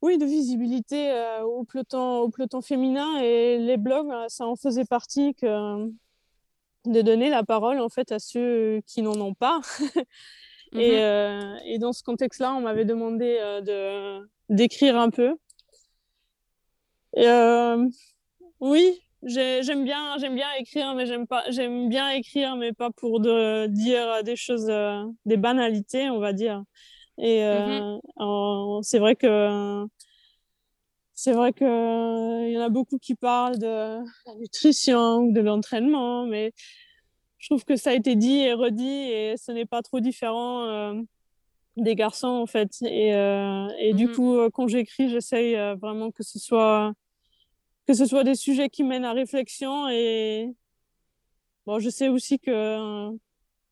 oui, de visibilité au, peloton, au peloton féminin. Et les blogs, ça en faisait partie de donner la parole en fait à ceux qui n'en ont pas. et, mmh euh, et, dans ce contexte-là, on m'avait demandé euh, de d'écrire un peu. Et, euh, oui, j'aime bien, j'aime bien écrire, mais j'aime pas, j'aime bien écrire, mais pas pour de, dire des choses, des banalités, on va dire. Et mmh c'est vrai que c'est vrai qu'il euh, y en a beaucoup qui parlent de la nutrition ou de l'entraînement, mais je trouve que ça a été dit et redit et ce n'est pas trop différent euh, des garçons en fait. Et, euh, et du mmh coup, quand j'écris, j'essaye vraiment que ce soit que ce soit des sujets qui mènent à réflexion et bon, je sais aussi que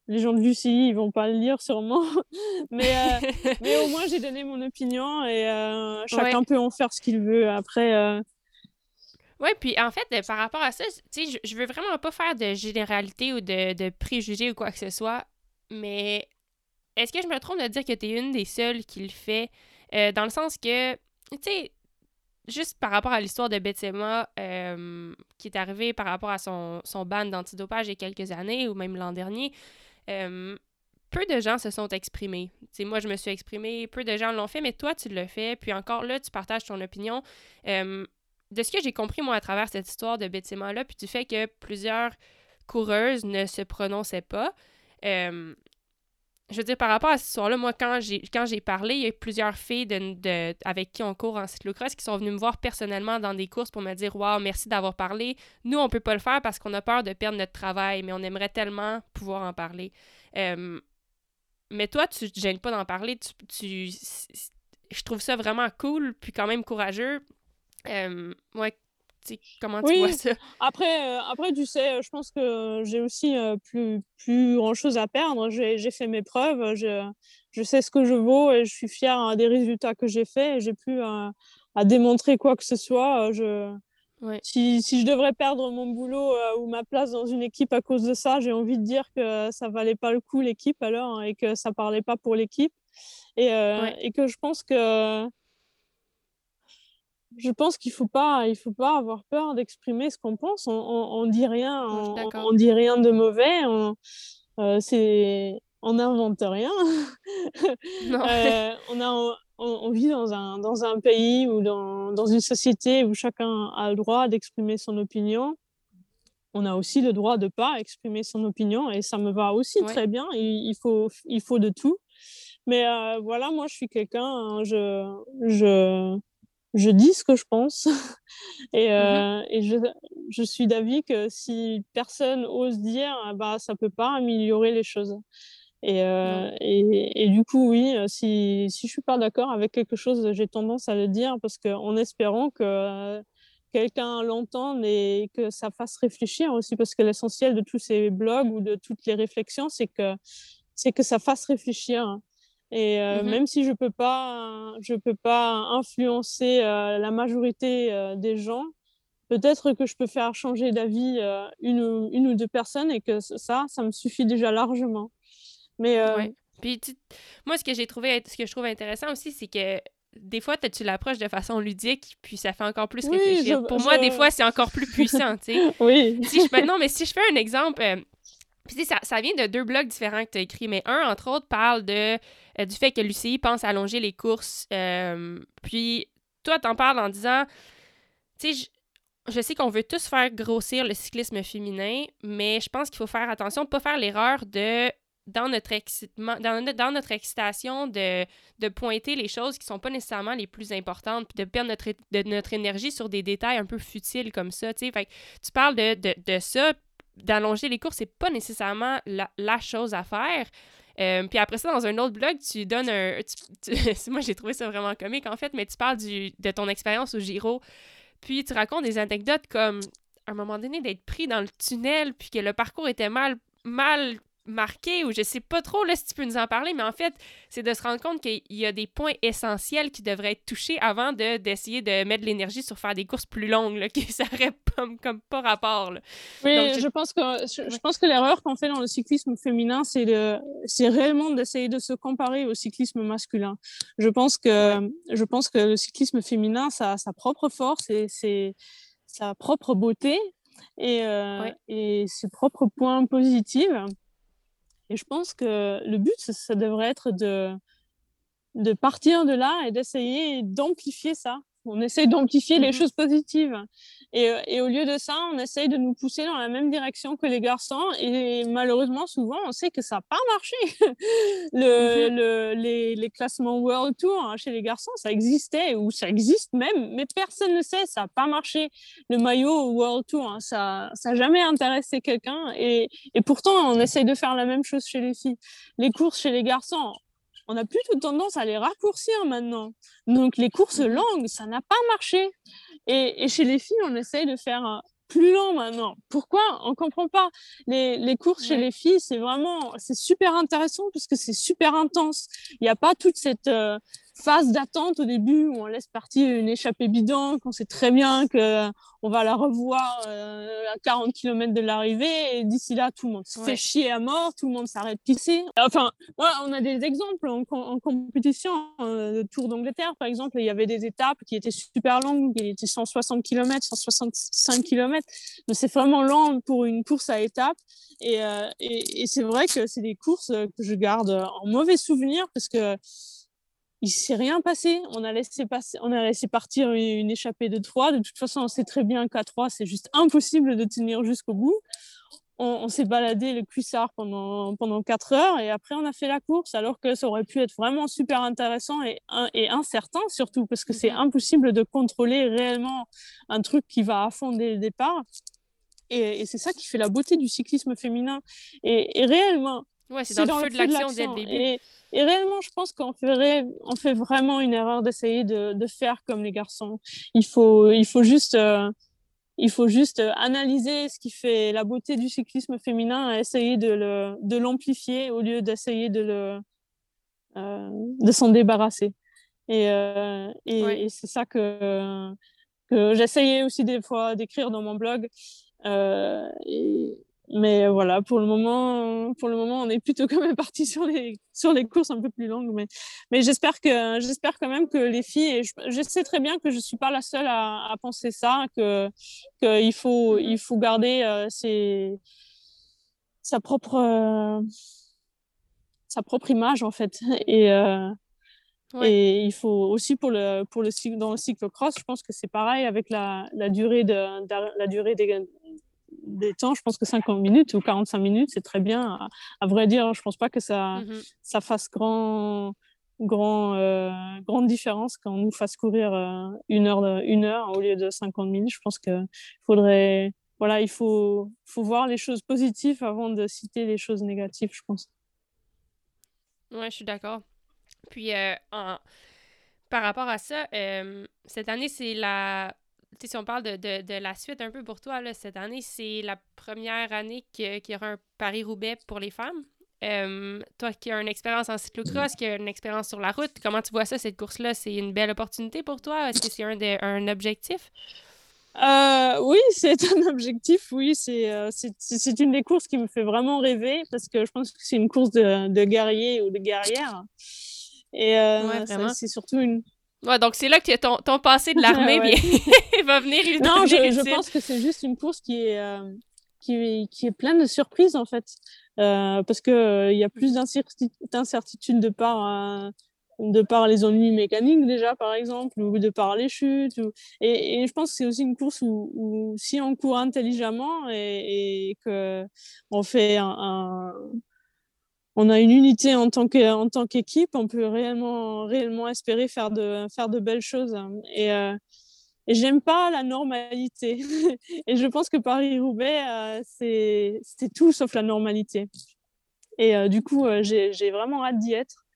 les gens de Lucie, ils vont pas le lire sûrement. mais, euh, mais au moins, j'ai donné mon opinion et euh, chacun peut en faire ce qu'il veut. Après. Euh... Oui, puis en fait, par rapport à ça, tu sais, je veux vraiment pas faire de généralité ou de, de préjugés ou quoi que ce soit, mais est-ce que je me trompe de dire que tu es une des seules qui le fait? Dans le sens que, tu sais, juste par rapport à l'histoire de Betsema qui est arrivée par rapport à son, son ban d'antidopage il y a quelques années ou même l'an dernier, peu de gens se sont exprimés. T'sais, moi, je me suis exprimée, peu de gens l'ont fait, mais toi, tu l'as fait. Puis encore là, tu partages ton opinion. De ce que j'ai compris, moi, à travers cette histoire de bâtiment-là, puis du fait que plusieurs coureuses ne se prononçaient pas. Je veux dire, par rapport à ce soir-là, moi, quand j'ai parlé, il y a eu plusieurs filles de, avec qui on court en cyclocross qui sont venues me voir personnellement dans des courses pour me dire Waouh, merci d'avoir parlé. Nous, on peut pas le faire parce qu'on a peur de perdre notre travail, mais on aimerait tellement pouvoir en parler. Euh, mais toi, tu te gênes pas d'en parler. Tu, je trouve ça vraiment cool, puis quand même courageux. Euh, ouais, comment tu vois ça? Après, euh, après, tu sais, je pense que j'ai aussi euh, plus, plus grand-chose à perdre. J'ai fait mes preuves, je, je, sais ce que je vaux et je suis fière hein, des résultats que j'ai faits. J'ai plus à, à, démontrer quoi que ce soit. Je, si, si, je devrais perdre mon boulot ou ma place dans une équipe à cause de ça, j'ai envie de dire que ça valait pas le coup l'équipe alors et que ça parlait pas pour l'équipe. Et, et, que je pense que je pense qu'il faut pas, il faut pas avoir peur d'exprimer ce qu'on pense. On, on, dit rien, on, dit rien de mauvais. On, euh, c'est, on n'invente rien. euh, on a, on, vit dans un, dans un pays ou dans, dans une société où chacun a le droit d'exprimer son opinion. On a aussi le droit de pas exprimer son opinion et ça me va aussi très bien. Il, il, faut, il faut de tout. Mais euh, voilà, moi, je suis quelqu'un, hein, je, je, je dis ce que je pense et, mmh euh, et je, je, suis d'avis que si personne ose dire, bah, ça peut pas améliorer les choses. Et, euh, et, et, du coup, oui, euh, si, si je suis pas d'accord avec quelque chose, j'ai tendance à le dire parce que en espérant que quelqu'un l'entende et que ça fasse réfléchir aussi, parce que l'essentiel de tous ces blogs ou de toutes les réflexions, c'est que c'est que ça fasse réfléchir. Et euh, mmh même si je peux pas, je peux pas influencer euh, la majorité euh, des gens, peut-être que je peux faire changer d'avis une, une ou deux personnes et que ça, ça me suffit déjà largement. Mais puis moi, ce que j'ai trouvé, ce que je trouve intéressant aussi, c'est que des fois, tu l'approches de façon ludique, puis ça fait encore plus réfléchir. Pour moi, des fois, c'est encore plus puissant, tu sais. oui. Si je, non, mais si je fais un exemple, puis ça, ça vient de deux blogs différents que tu as écrits, mais un, entre autres, parle de euh, du fait que l'UCI pense allonger les courses. Euh, puis toi, t'en parles en disant, tu sais, je sais qu'on veut tous faire grossir le cyclisme féminin, mais je pense qu'il faut faire attention de pas faire l'erreur de dans notre excitement, dans, dans notre excitation de, de, pointer les choses qui sont pas nécessairement les plus importantes, puis de perdre notre, de, notre énergie sur des détails un peu futiles comme ça, tu sais. Tu parles de, de, de ça, d'allonger les courses, c'est pas nécessairement la, la, chose à faire, euh, puis après ça, dans un autre blog, tu donnes un. moi, j'ai trouvé ça vraiment comique, en fait, mais tu parles du, de ton expérience au Giro. Puis tu racontes des anecdotes comme, à un moment donné, d'être pris dans le tunnel, puis que le parcours était mal, mal marqué ou je sais pas trop là si tu peux nous en parler, mais en fait, c'est de se rendre compte qu'il y a des points essentiels qui devraient être touchés avant de, d'essayer de mettre de l'énergie sur faire des courses plus longues, là, qui ça comme, comme pas rapport. Là. Oui, je... pense que, je, pense que l'erreur qu'on fait dans le cyclisme féminin, c'est, de, c'est réellement d'essayer de se comparer au cyclisme masculin. Je pense que, je pense que le cyclisme féminin, ça a sa propre force et c'est sa propre beauté et, euh, et ses propres points positifs. Et je pense que le but, ça, devrait être de, de partir de là et d'essayer d'amplifier ça. On essaye d'amplifier les mmh choses positives. Et, euh, et, au lieu de ça, on essaye de nous pousser dans la même direction que les garçons. Et malheureusement, souvent, on sait que ça n'a pas marché. le, mmh le, les, les, classements World Tour hein, chez les garçons, ça existait ou ça existe même, mais personne ne sait, ça n'a pas marché. Le maillot World Tour, hein, ça n'a jamais intéressé quelqu'un. Et, et pourtant, on essaye de faire la même chose chez les filles. Les courses chez les garçons, on a plutôt tendance à les raccourcir maintenant. Donc les courses mmh longues, ça n'a pas marché. Et, chez les filles, on essaye de faire plus long maintenant. Pourquoi? On comprend pas. Les, courses chez les filles, c'est vraiment, c'est super intéressant parce que c'est super intense. Il n'y a pas toute cette, euh, phase d'attente au début où on laisse partir une échappée bidon, qu'on sait très bien que on va la revoir euh, à 40 km de l'arrivée et d'ici là tout le monde se fait chier à mort, tout le monde s'arrête pisser. Enfin, on a des exemples en, compétition, euh, Tour d'Angleterre par exemple, il y avait des étapes qui étaient super longues, qui étaient 160 km, 165 km, mais c'est vraiment lent pour une course à étapes. Et, euh, et, et c'est vrai que c'est des courses que je garde en mauvais souvenir parce que il s'est rien passé. On a laissé passer, on a laissé partir une, échappée de trois. De toute façon, on sait très bien qu'à trois, c'est juste impossible de tenir jusqu'au bout. on, s'est baladé le cuissard pendant, pendant 4 heures et après on a fait la course alors que ça aurait pu être vraiment super intéressant et, et incertain surtout parce que c'est mhm. impossible de contrôler réellement un truc qui va à fond dès le départ. Et, c'est ça qui fait la beauté du cyclisme féminin. Et, réellement, ouais, c'est dans, le feu de l'action dès le début. Et, réellement, je pense qu'on fait, on fait vraiment une erreur d'essayer de, de, faire comme les garçons. Il faut, il faut juste... Euh, il faut juste euh, analyser ce qui fait la beauté du cyclisme féminin et essayer de l'amplifier au lieu d'essayer de, le, euh, de s'en débarrasser. Et, euh, et, c'est ça que, que j'essayais aussi des fois d'écrire dans mon blog. et, mais voilà, pour le moment, pour le moment, on est plutôt quand même parti sur les sur les courses un peu plus longues. Mais mais j'espère que j'espère quand même que les filles, je, sais très bien que je suis pas la seule à, à penser ça, que qu'il faut il faut garder euh, ses, sa propre euh, sa propre image en fait et euh, Et il faut aussi pour le pour le dans le cyclocross, je pense que c'est pareil avec la, la durée de, de la durée des, des temps, je pense que 50 minutes ou 45 minutes, c'est très bien. À, vrai dire, je pense pas que ça, mhm. ça fasse grand, grand, euh, grande différence quand on nous fasse courir euh, une, heure, une heure au lieu de 50 minutes. Je pense qu'il faudrait, voilà, il faut, faut voir les choses positives avant de citer les choses négatives, je pense. Ouais, je suis d'accord. Puis, euh, par rapport à ça, cette année, c'est la si on parle de, de, de, la suite un peu pour toi, là, cette année, c'est la première année qu'il y aura un Paris-Roubaix pour les femmes. Euh, toi qui as une expérience en cyclocross, qui as une expérience sur la route, comment tu vois ça, cette course-là? C'est une belle opportunité pour toi? Est-ce que c'est un, un objectif? Euh, oui, c'est un objectif, oui. Euh, c'est une des courses qui me fait vraiment rêver parce que je pense que c'est une course de, de guerrier ou de guerrière. Et c'est surtout une, Ouais, donc c'est là que ton, ton passé de l'armée va venir Non, je, je, pense que c'est juste une course qui est, euh, qui, est, qui est pleine de surprises, en fait. Euh, parce qu'il euh, il y a plus d'incertitudes de par, de par les ennuis mécaniques, déjà, par exemple, ou de par les chutes. Et, et, je pense que c'est aussi une course où, où, si on court intelligemment et, et qu'on fait un on a une unité en tant que en tant qu'équipe, on peut réellement réellement espérer faire de faire de belles choses. Et, euh, et j'aime pas la normalité. et je pense que Paris Roubaix euh, c'est c'est tout sauf la normalité. Et euh, du coup, euh, j'ai vraiment hâte d'y être.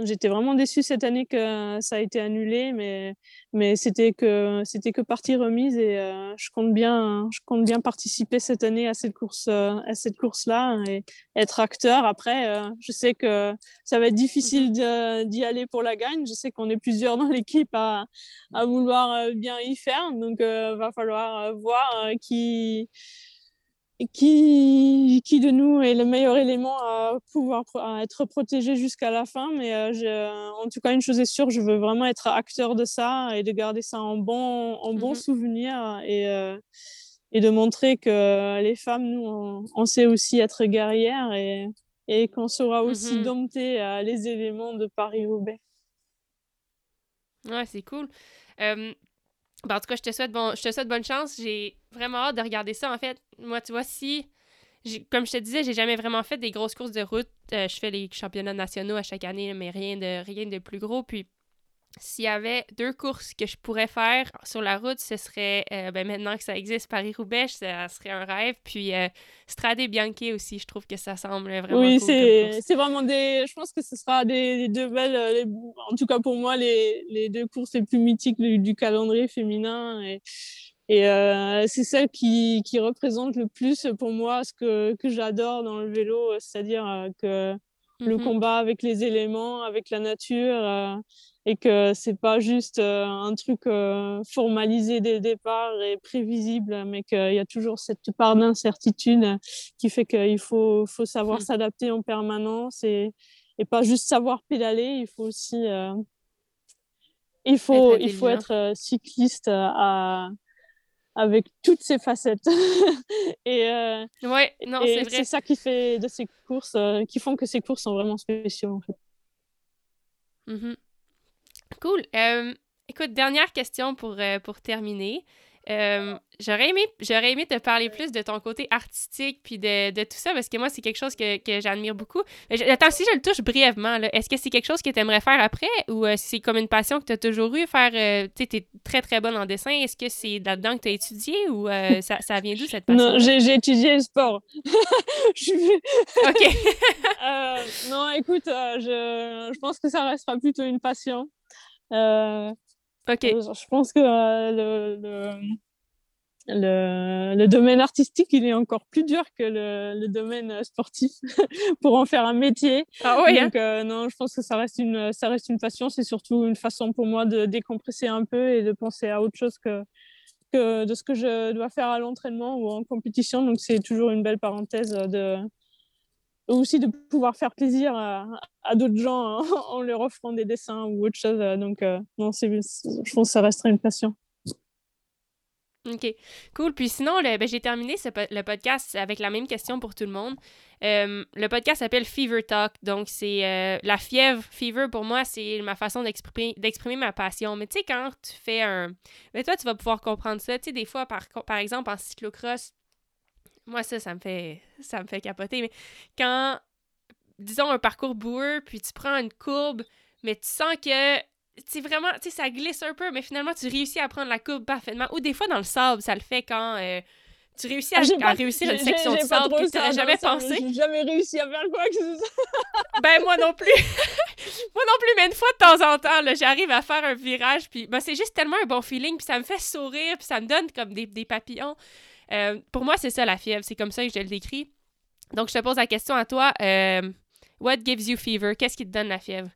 J'étais vraiment déçue cette année que ça a été annulé, mais, mais c'était que, c'était que partie remise et euh, je, compte bien, je compte bien participer cette année à cette course, euh, à cette course-là et être acteur. Après, euh, je sais que ça va être difficile mmh d'y aller pour la gagne. Je sais qu'on est plusieurs dans l'équipe à, à vouloir bien y faire, donc va falloir voir qui, qui, qui de nous est le meilleur élément à pouvoir être protégé jusqu'à la fin. Mais euh, en tout cas, une chose est sûre, je veux vraiment être acteur de ça et de garder ça en bon, en bon mmh souvenir et, euh, et de montrer que les femmes, nous, on, sait aussi être guerrières et, et qu'on saura aussi mmh dompter euh, les éléments de Paris-Roubaix. Ouais, c'est cool. Ben, en tout cas, je te souhaite, bon, je te souhaite bonne chance. J'ai vraiment hâte de regarder ça. En fait, moi, tu vois, si. Comme je te disais, j'ai jamais vraiment fait des grosses courses de route. Euh, je fais les championnats nationaux à chaque année, mais rien de, rien de plus gros. Puis s'il y avait deux courses que je pourrais faire sur la route, ce serait, euh, ben maintenant que ça existe, Paris-Roubaix, ça serait un rêve. Puis euh, Strade Bianchi aussi, je trouve que ça semble vraiment Oui, c'est vraiment des... Je pense que ce sera des, deux belles... Euh, en tout cas pour moi, les, les, deux courses les plus mythiques du, calendrier féminin. Et, et c'est celle qui, qui représente le plus pour moi ce que, que j'adore dans le vélo, c'est-à-dire que le mmh combat avec les éléments, avec la nature et que c'est pas juste euh, un truc euh, formalisé dès le départ et prévisible, mais qu'il y a toujours cette part d'incertitude qui fait qu'il faut, faut savoir mmh. s'adapter en permanence et, et pas juste savoir pédaler, il faut aussi euh, il faut, être il faut être cycliste à, avec toutes ses facettes. et ouais, non, c'est C'est ça qui fait de ces courses, qui font que ces courses sont vraiment spéciaux en fait. Mmh Cool. Euh, écoute, dernière question pour, euh, pour terminer. Euh, j'aurais aimé, j'aurais aimé te parler plus de ton côté artistique puis de, de tout ça parce que moi c'est quelque chose que, que j'admire beaucoup. attends, si je le touche brièvement, est-ce que c'est quelque chose que tu aimerais faire après ou euh, c'est comme une passion que tu as toujours eu faire euh, tu es très très bonne en dessin, est-ce que c'est là-dedans que tu as étudié ou ça, ça, vient d'où cette passion Non, j'ai étudié le sport. OK. non, écoute, je, je pense que ça restera plutôt une passion. Euh, Ok. Je pense que euh, le, le, le, domaine artistique, il est encore plus dur que le, domaine sportif pour en faire un métier. Ah ouais, hein? Donc, euh, non, je pense que ça reste une, ça reste une passion. C'est surtout une façon pour moi de décompresser un peu et de penser à autre chose que, que de ce que je dois faire à l'entraînement ou en compétition. Donc, c'est toujours une belle parenthèse de, aussi de pouvoir faire plaisir à, d'autres gens en leur offrant des dessins ou autre chose. Donc, euh, non, c'est, je pense que ça restera une passion. OK. Cool. Puis sinon, ben, j'ai terminé le podcast avec la même question pour tout le monde. Euh, le podcast s'appelle Fever Talk. Donc, c'est euh, la fièvre. Fever, pour moi, c'est ma façon d'exprimer, ma passion. Mais tu sais, quand tu fais un. Mais toi, tu vas pouvoir comprendre ça. Tu sais, des fois, par, par exemple, en cyclocross, moi, ça, ça me fait, ça me fait capoter. Mais quand, disons, un parcours boueux, puis tu prends une courbe, mais tu sens que tu vraiment, tu sais, ça glisse un peu, mais finalement, tu réussis à prendre la courbe parfaitement. Ou des fois, dans le sable, ça le fait quand euh, tu réussis à, ah, réussir une section de sable que tu jamais pensé. J'ai jamais réussi à faire quoi que ce soit. ben, moi non plus. moi non plus, mais une fois de temps en temps, j'arrive à faire un virage, puis ben, c'est juste tellement un bon feeling, puis ça me fait sourire, puis ça me donne comme des, des papillons. Euh, pour moi, c'est ça la fièvre. C'est comme ça que je le décris. Donc, je te pose la question à toi. Euh, what gives you fever? Qu'est-ce qui te donne la fièvre?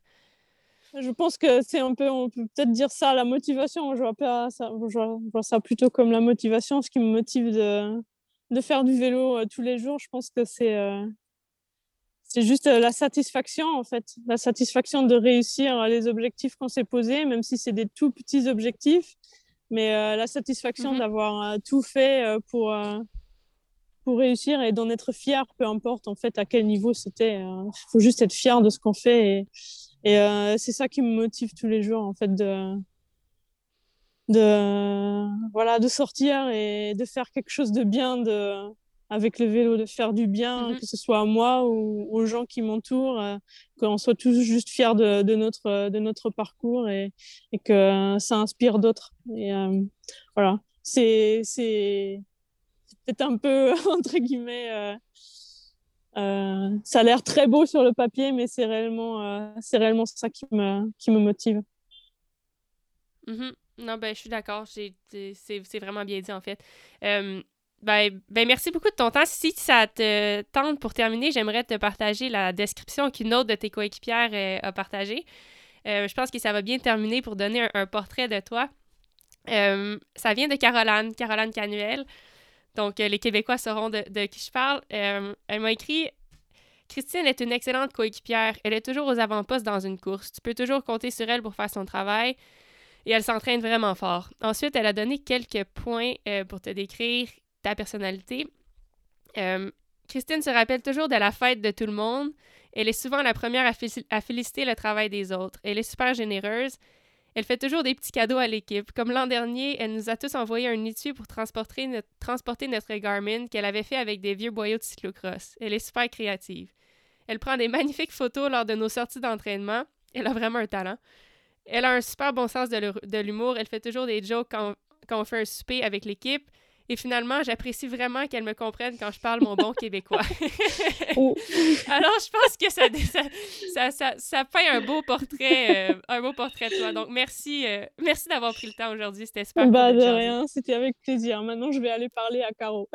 Je pense que c'est un peu, on peut peut-être dire ça, la motivation. Je vois, pas ça, je vois, ça plutôt comme la motivation, ce qui me motive de, de faire du vélo euh, tous les jours. Je pense que c'est c'est juste la satisfaction, en fait. La satisfaction de réussir les objectifs qu'on s'est posés, même si c'est des tout petits objectifs. Mais euh, la satisfaction mmh d'avoir euh, tout fait euh, pour, pour réussir et d'en être fier, peu importe en fait à quel niveau c'était. Il faut juste être fier de ce qu'on fait. Et, et c'est ça qui me motive tous les jours, en fait, de, de, voilà, de sortir et de faire quelque chose de bien, de, avec le vélo, de faire du bien, mmh que ce soit à moi ou aux gens qui m'entourent, euh, qu'on soit tous juste fiers de, de, notre, de notre parcours et, et que ça inspire d'autres. Et euh, voilà, c'est peut-être un peu, entre guillemets, euh, ça a l'air très beau sur le papier, mais c'est réellement, c'est réellement ça qui me, qui me motive. Mmh non, ben, je suis d'accord. C'est vraiment bien dit, en fait. Ben, ben, merci beaucoup de ton temps. Si ça te tente pour terminer, j'aimerais te partager la description qu'une autre de tes coéquipières euh, a partagée. Euh, je pense que ça va bien terminer pour donner un, portrait de toi. Euh, ça vient de Caroline, Caroline Canuel. Donc, les Québécois sauront de, de qui je parle. elle m'a écrit Christine est une excellente coéquipière. Elle est toujours aux avant-postes dans une course. Tu peux toujours compter sur elle pour faire son travail. Et elle s'entraîne vraiment fort. Ensuite, elle a donné quelques points pour te décrire ta personnalité. Euh, Christine se rappelle toujours de la fête de tout le monde. Elle est souvent la première à, féliciter le travail des autres. Elle est super généreuse. Elle fait toujours des petits cadeaux à l'équipe. Comme l'an dernier, elle nous a tous envoyé un étui pour transporter notre, Garmin qu'elle avait fait avec des vieux boyaux de cyclocross. Elle est super créative. Elle prend des magnifiques photos lors de nos sorties d'entraînement. Elle a vraiment un talent. Elle a un super bon sens de l'humour. Elle fait toujours des jokes quand, quand on fait un souper avec l'équipe. Et finalement, j'apprécie vraiment qu'elle me comprenne quand je parle mon bon québécois. Oh. Alors, je pense que ça, ça, ça, ça, fait un beau portrait, euh, un beau portrait de toi. Donc, merci, euh, merci d'avoir pris le temps aujourd'hui. C'était super. Bah, de, rien. C'était avec plaisir. Maintenant, je vais aller parler à Caro.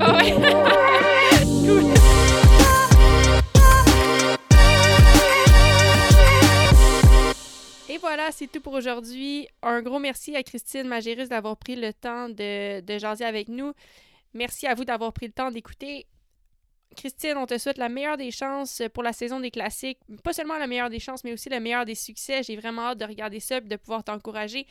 ah cool. Et voilà, c'est tout pour aujourd'hui. Un gros merci à Christine Magérus d'avoir pris le temps de, de jaser avec nous. Merci à vous d'avoir pris le temps d'écouter. Christine, on te souhaite la meilleure des chances pour la saison des classiques. Pas seulement la meilleure des chances, mais aussi la meilleure des succès. J'ai vraiment hâte de regarder ça et de pouvoir t'encourager.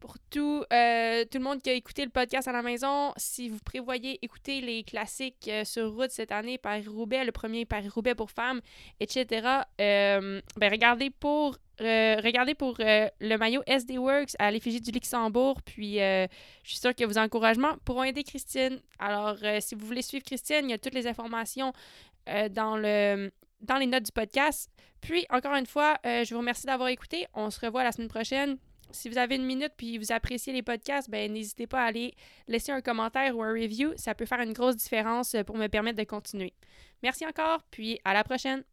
Pour tout, euh, tout le monde qui a écouté le podcast à la maison, si vous prévoyez écouter les classiques euh, sur route cette année, Paris-Roubaix, le premier Paris-Roubaix pour femmes, etc., euh, ben regardez pour regardez pour le maillot SD Works à l'effigie du Luxembourg. Puis, je suis sûre que vos encouragements pourront aider Christine. Alors, si vous voulez suivre Christine, il y a toutes les informations dans, le, dans les notes du podcast. Puis, encore une fois, je vous remercie d'avoir écouté. On se revoit la semaine prochaine. Si vous avez une minute puis vous appréciez les podcasts, ben n'hésitez pas à aller laisser un commentaire ou un review. Ça peut faire une grosse différence pour me permettre de continuer. Merci encore, puis à la prochaine.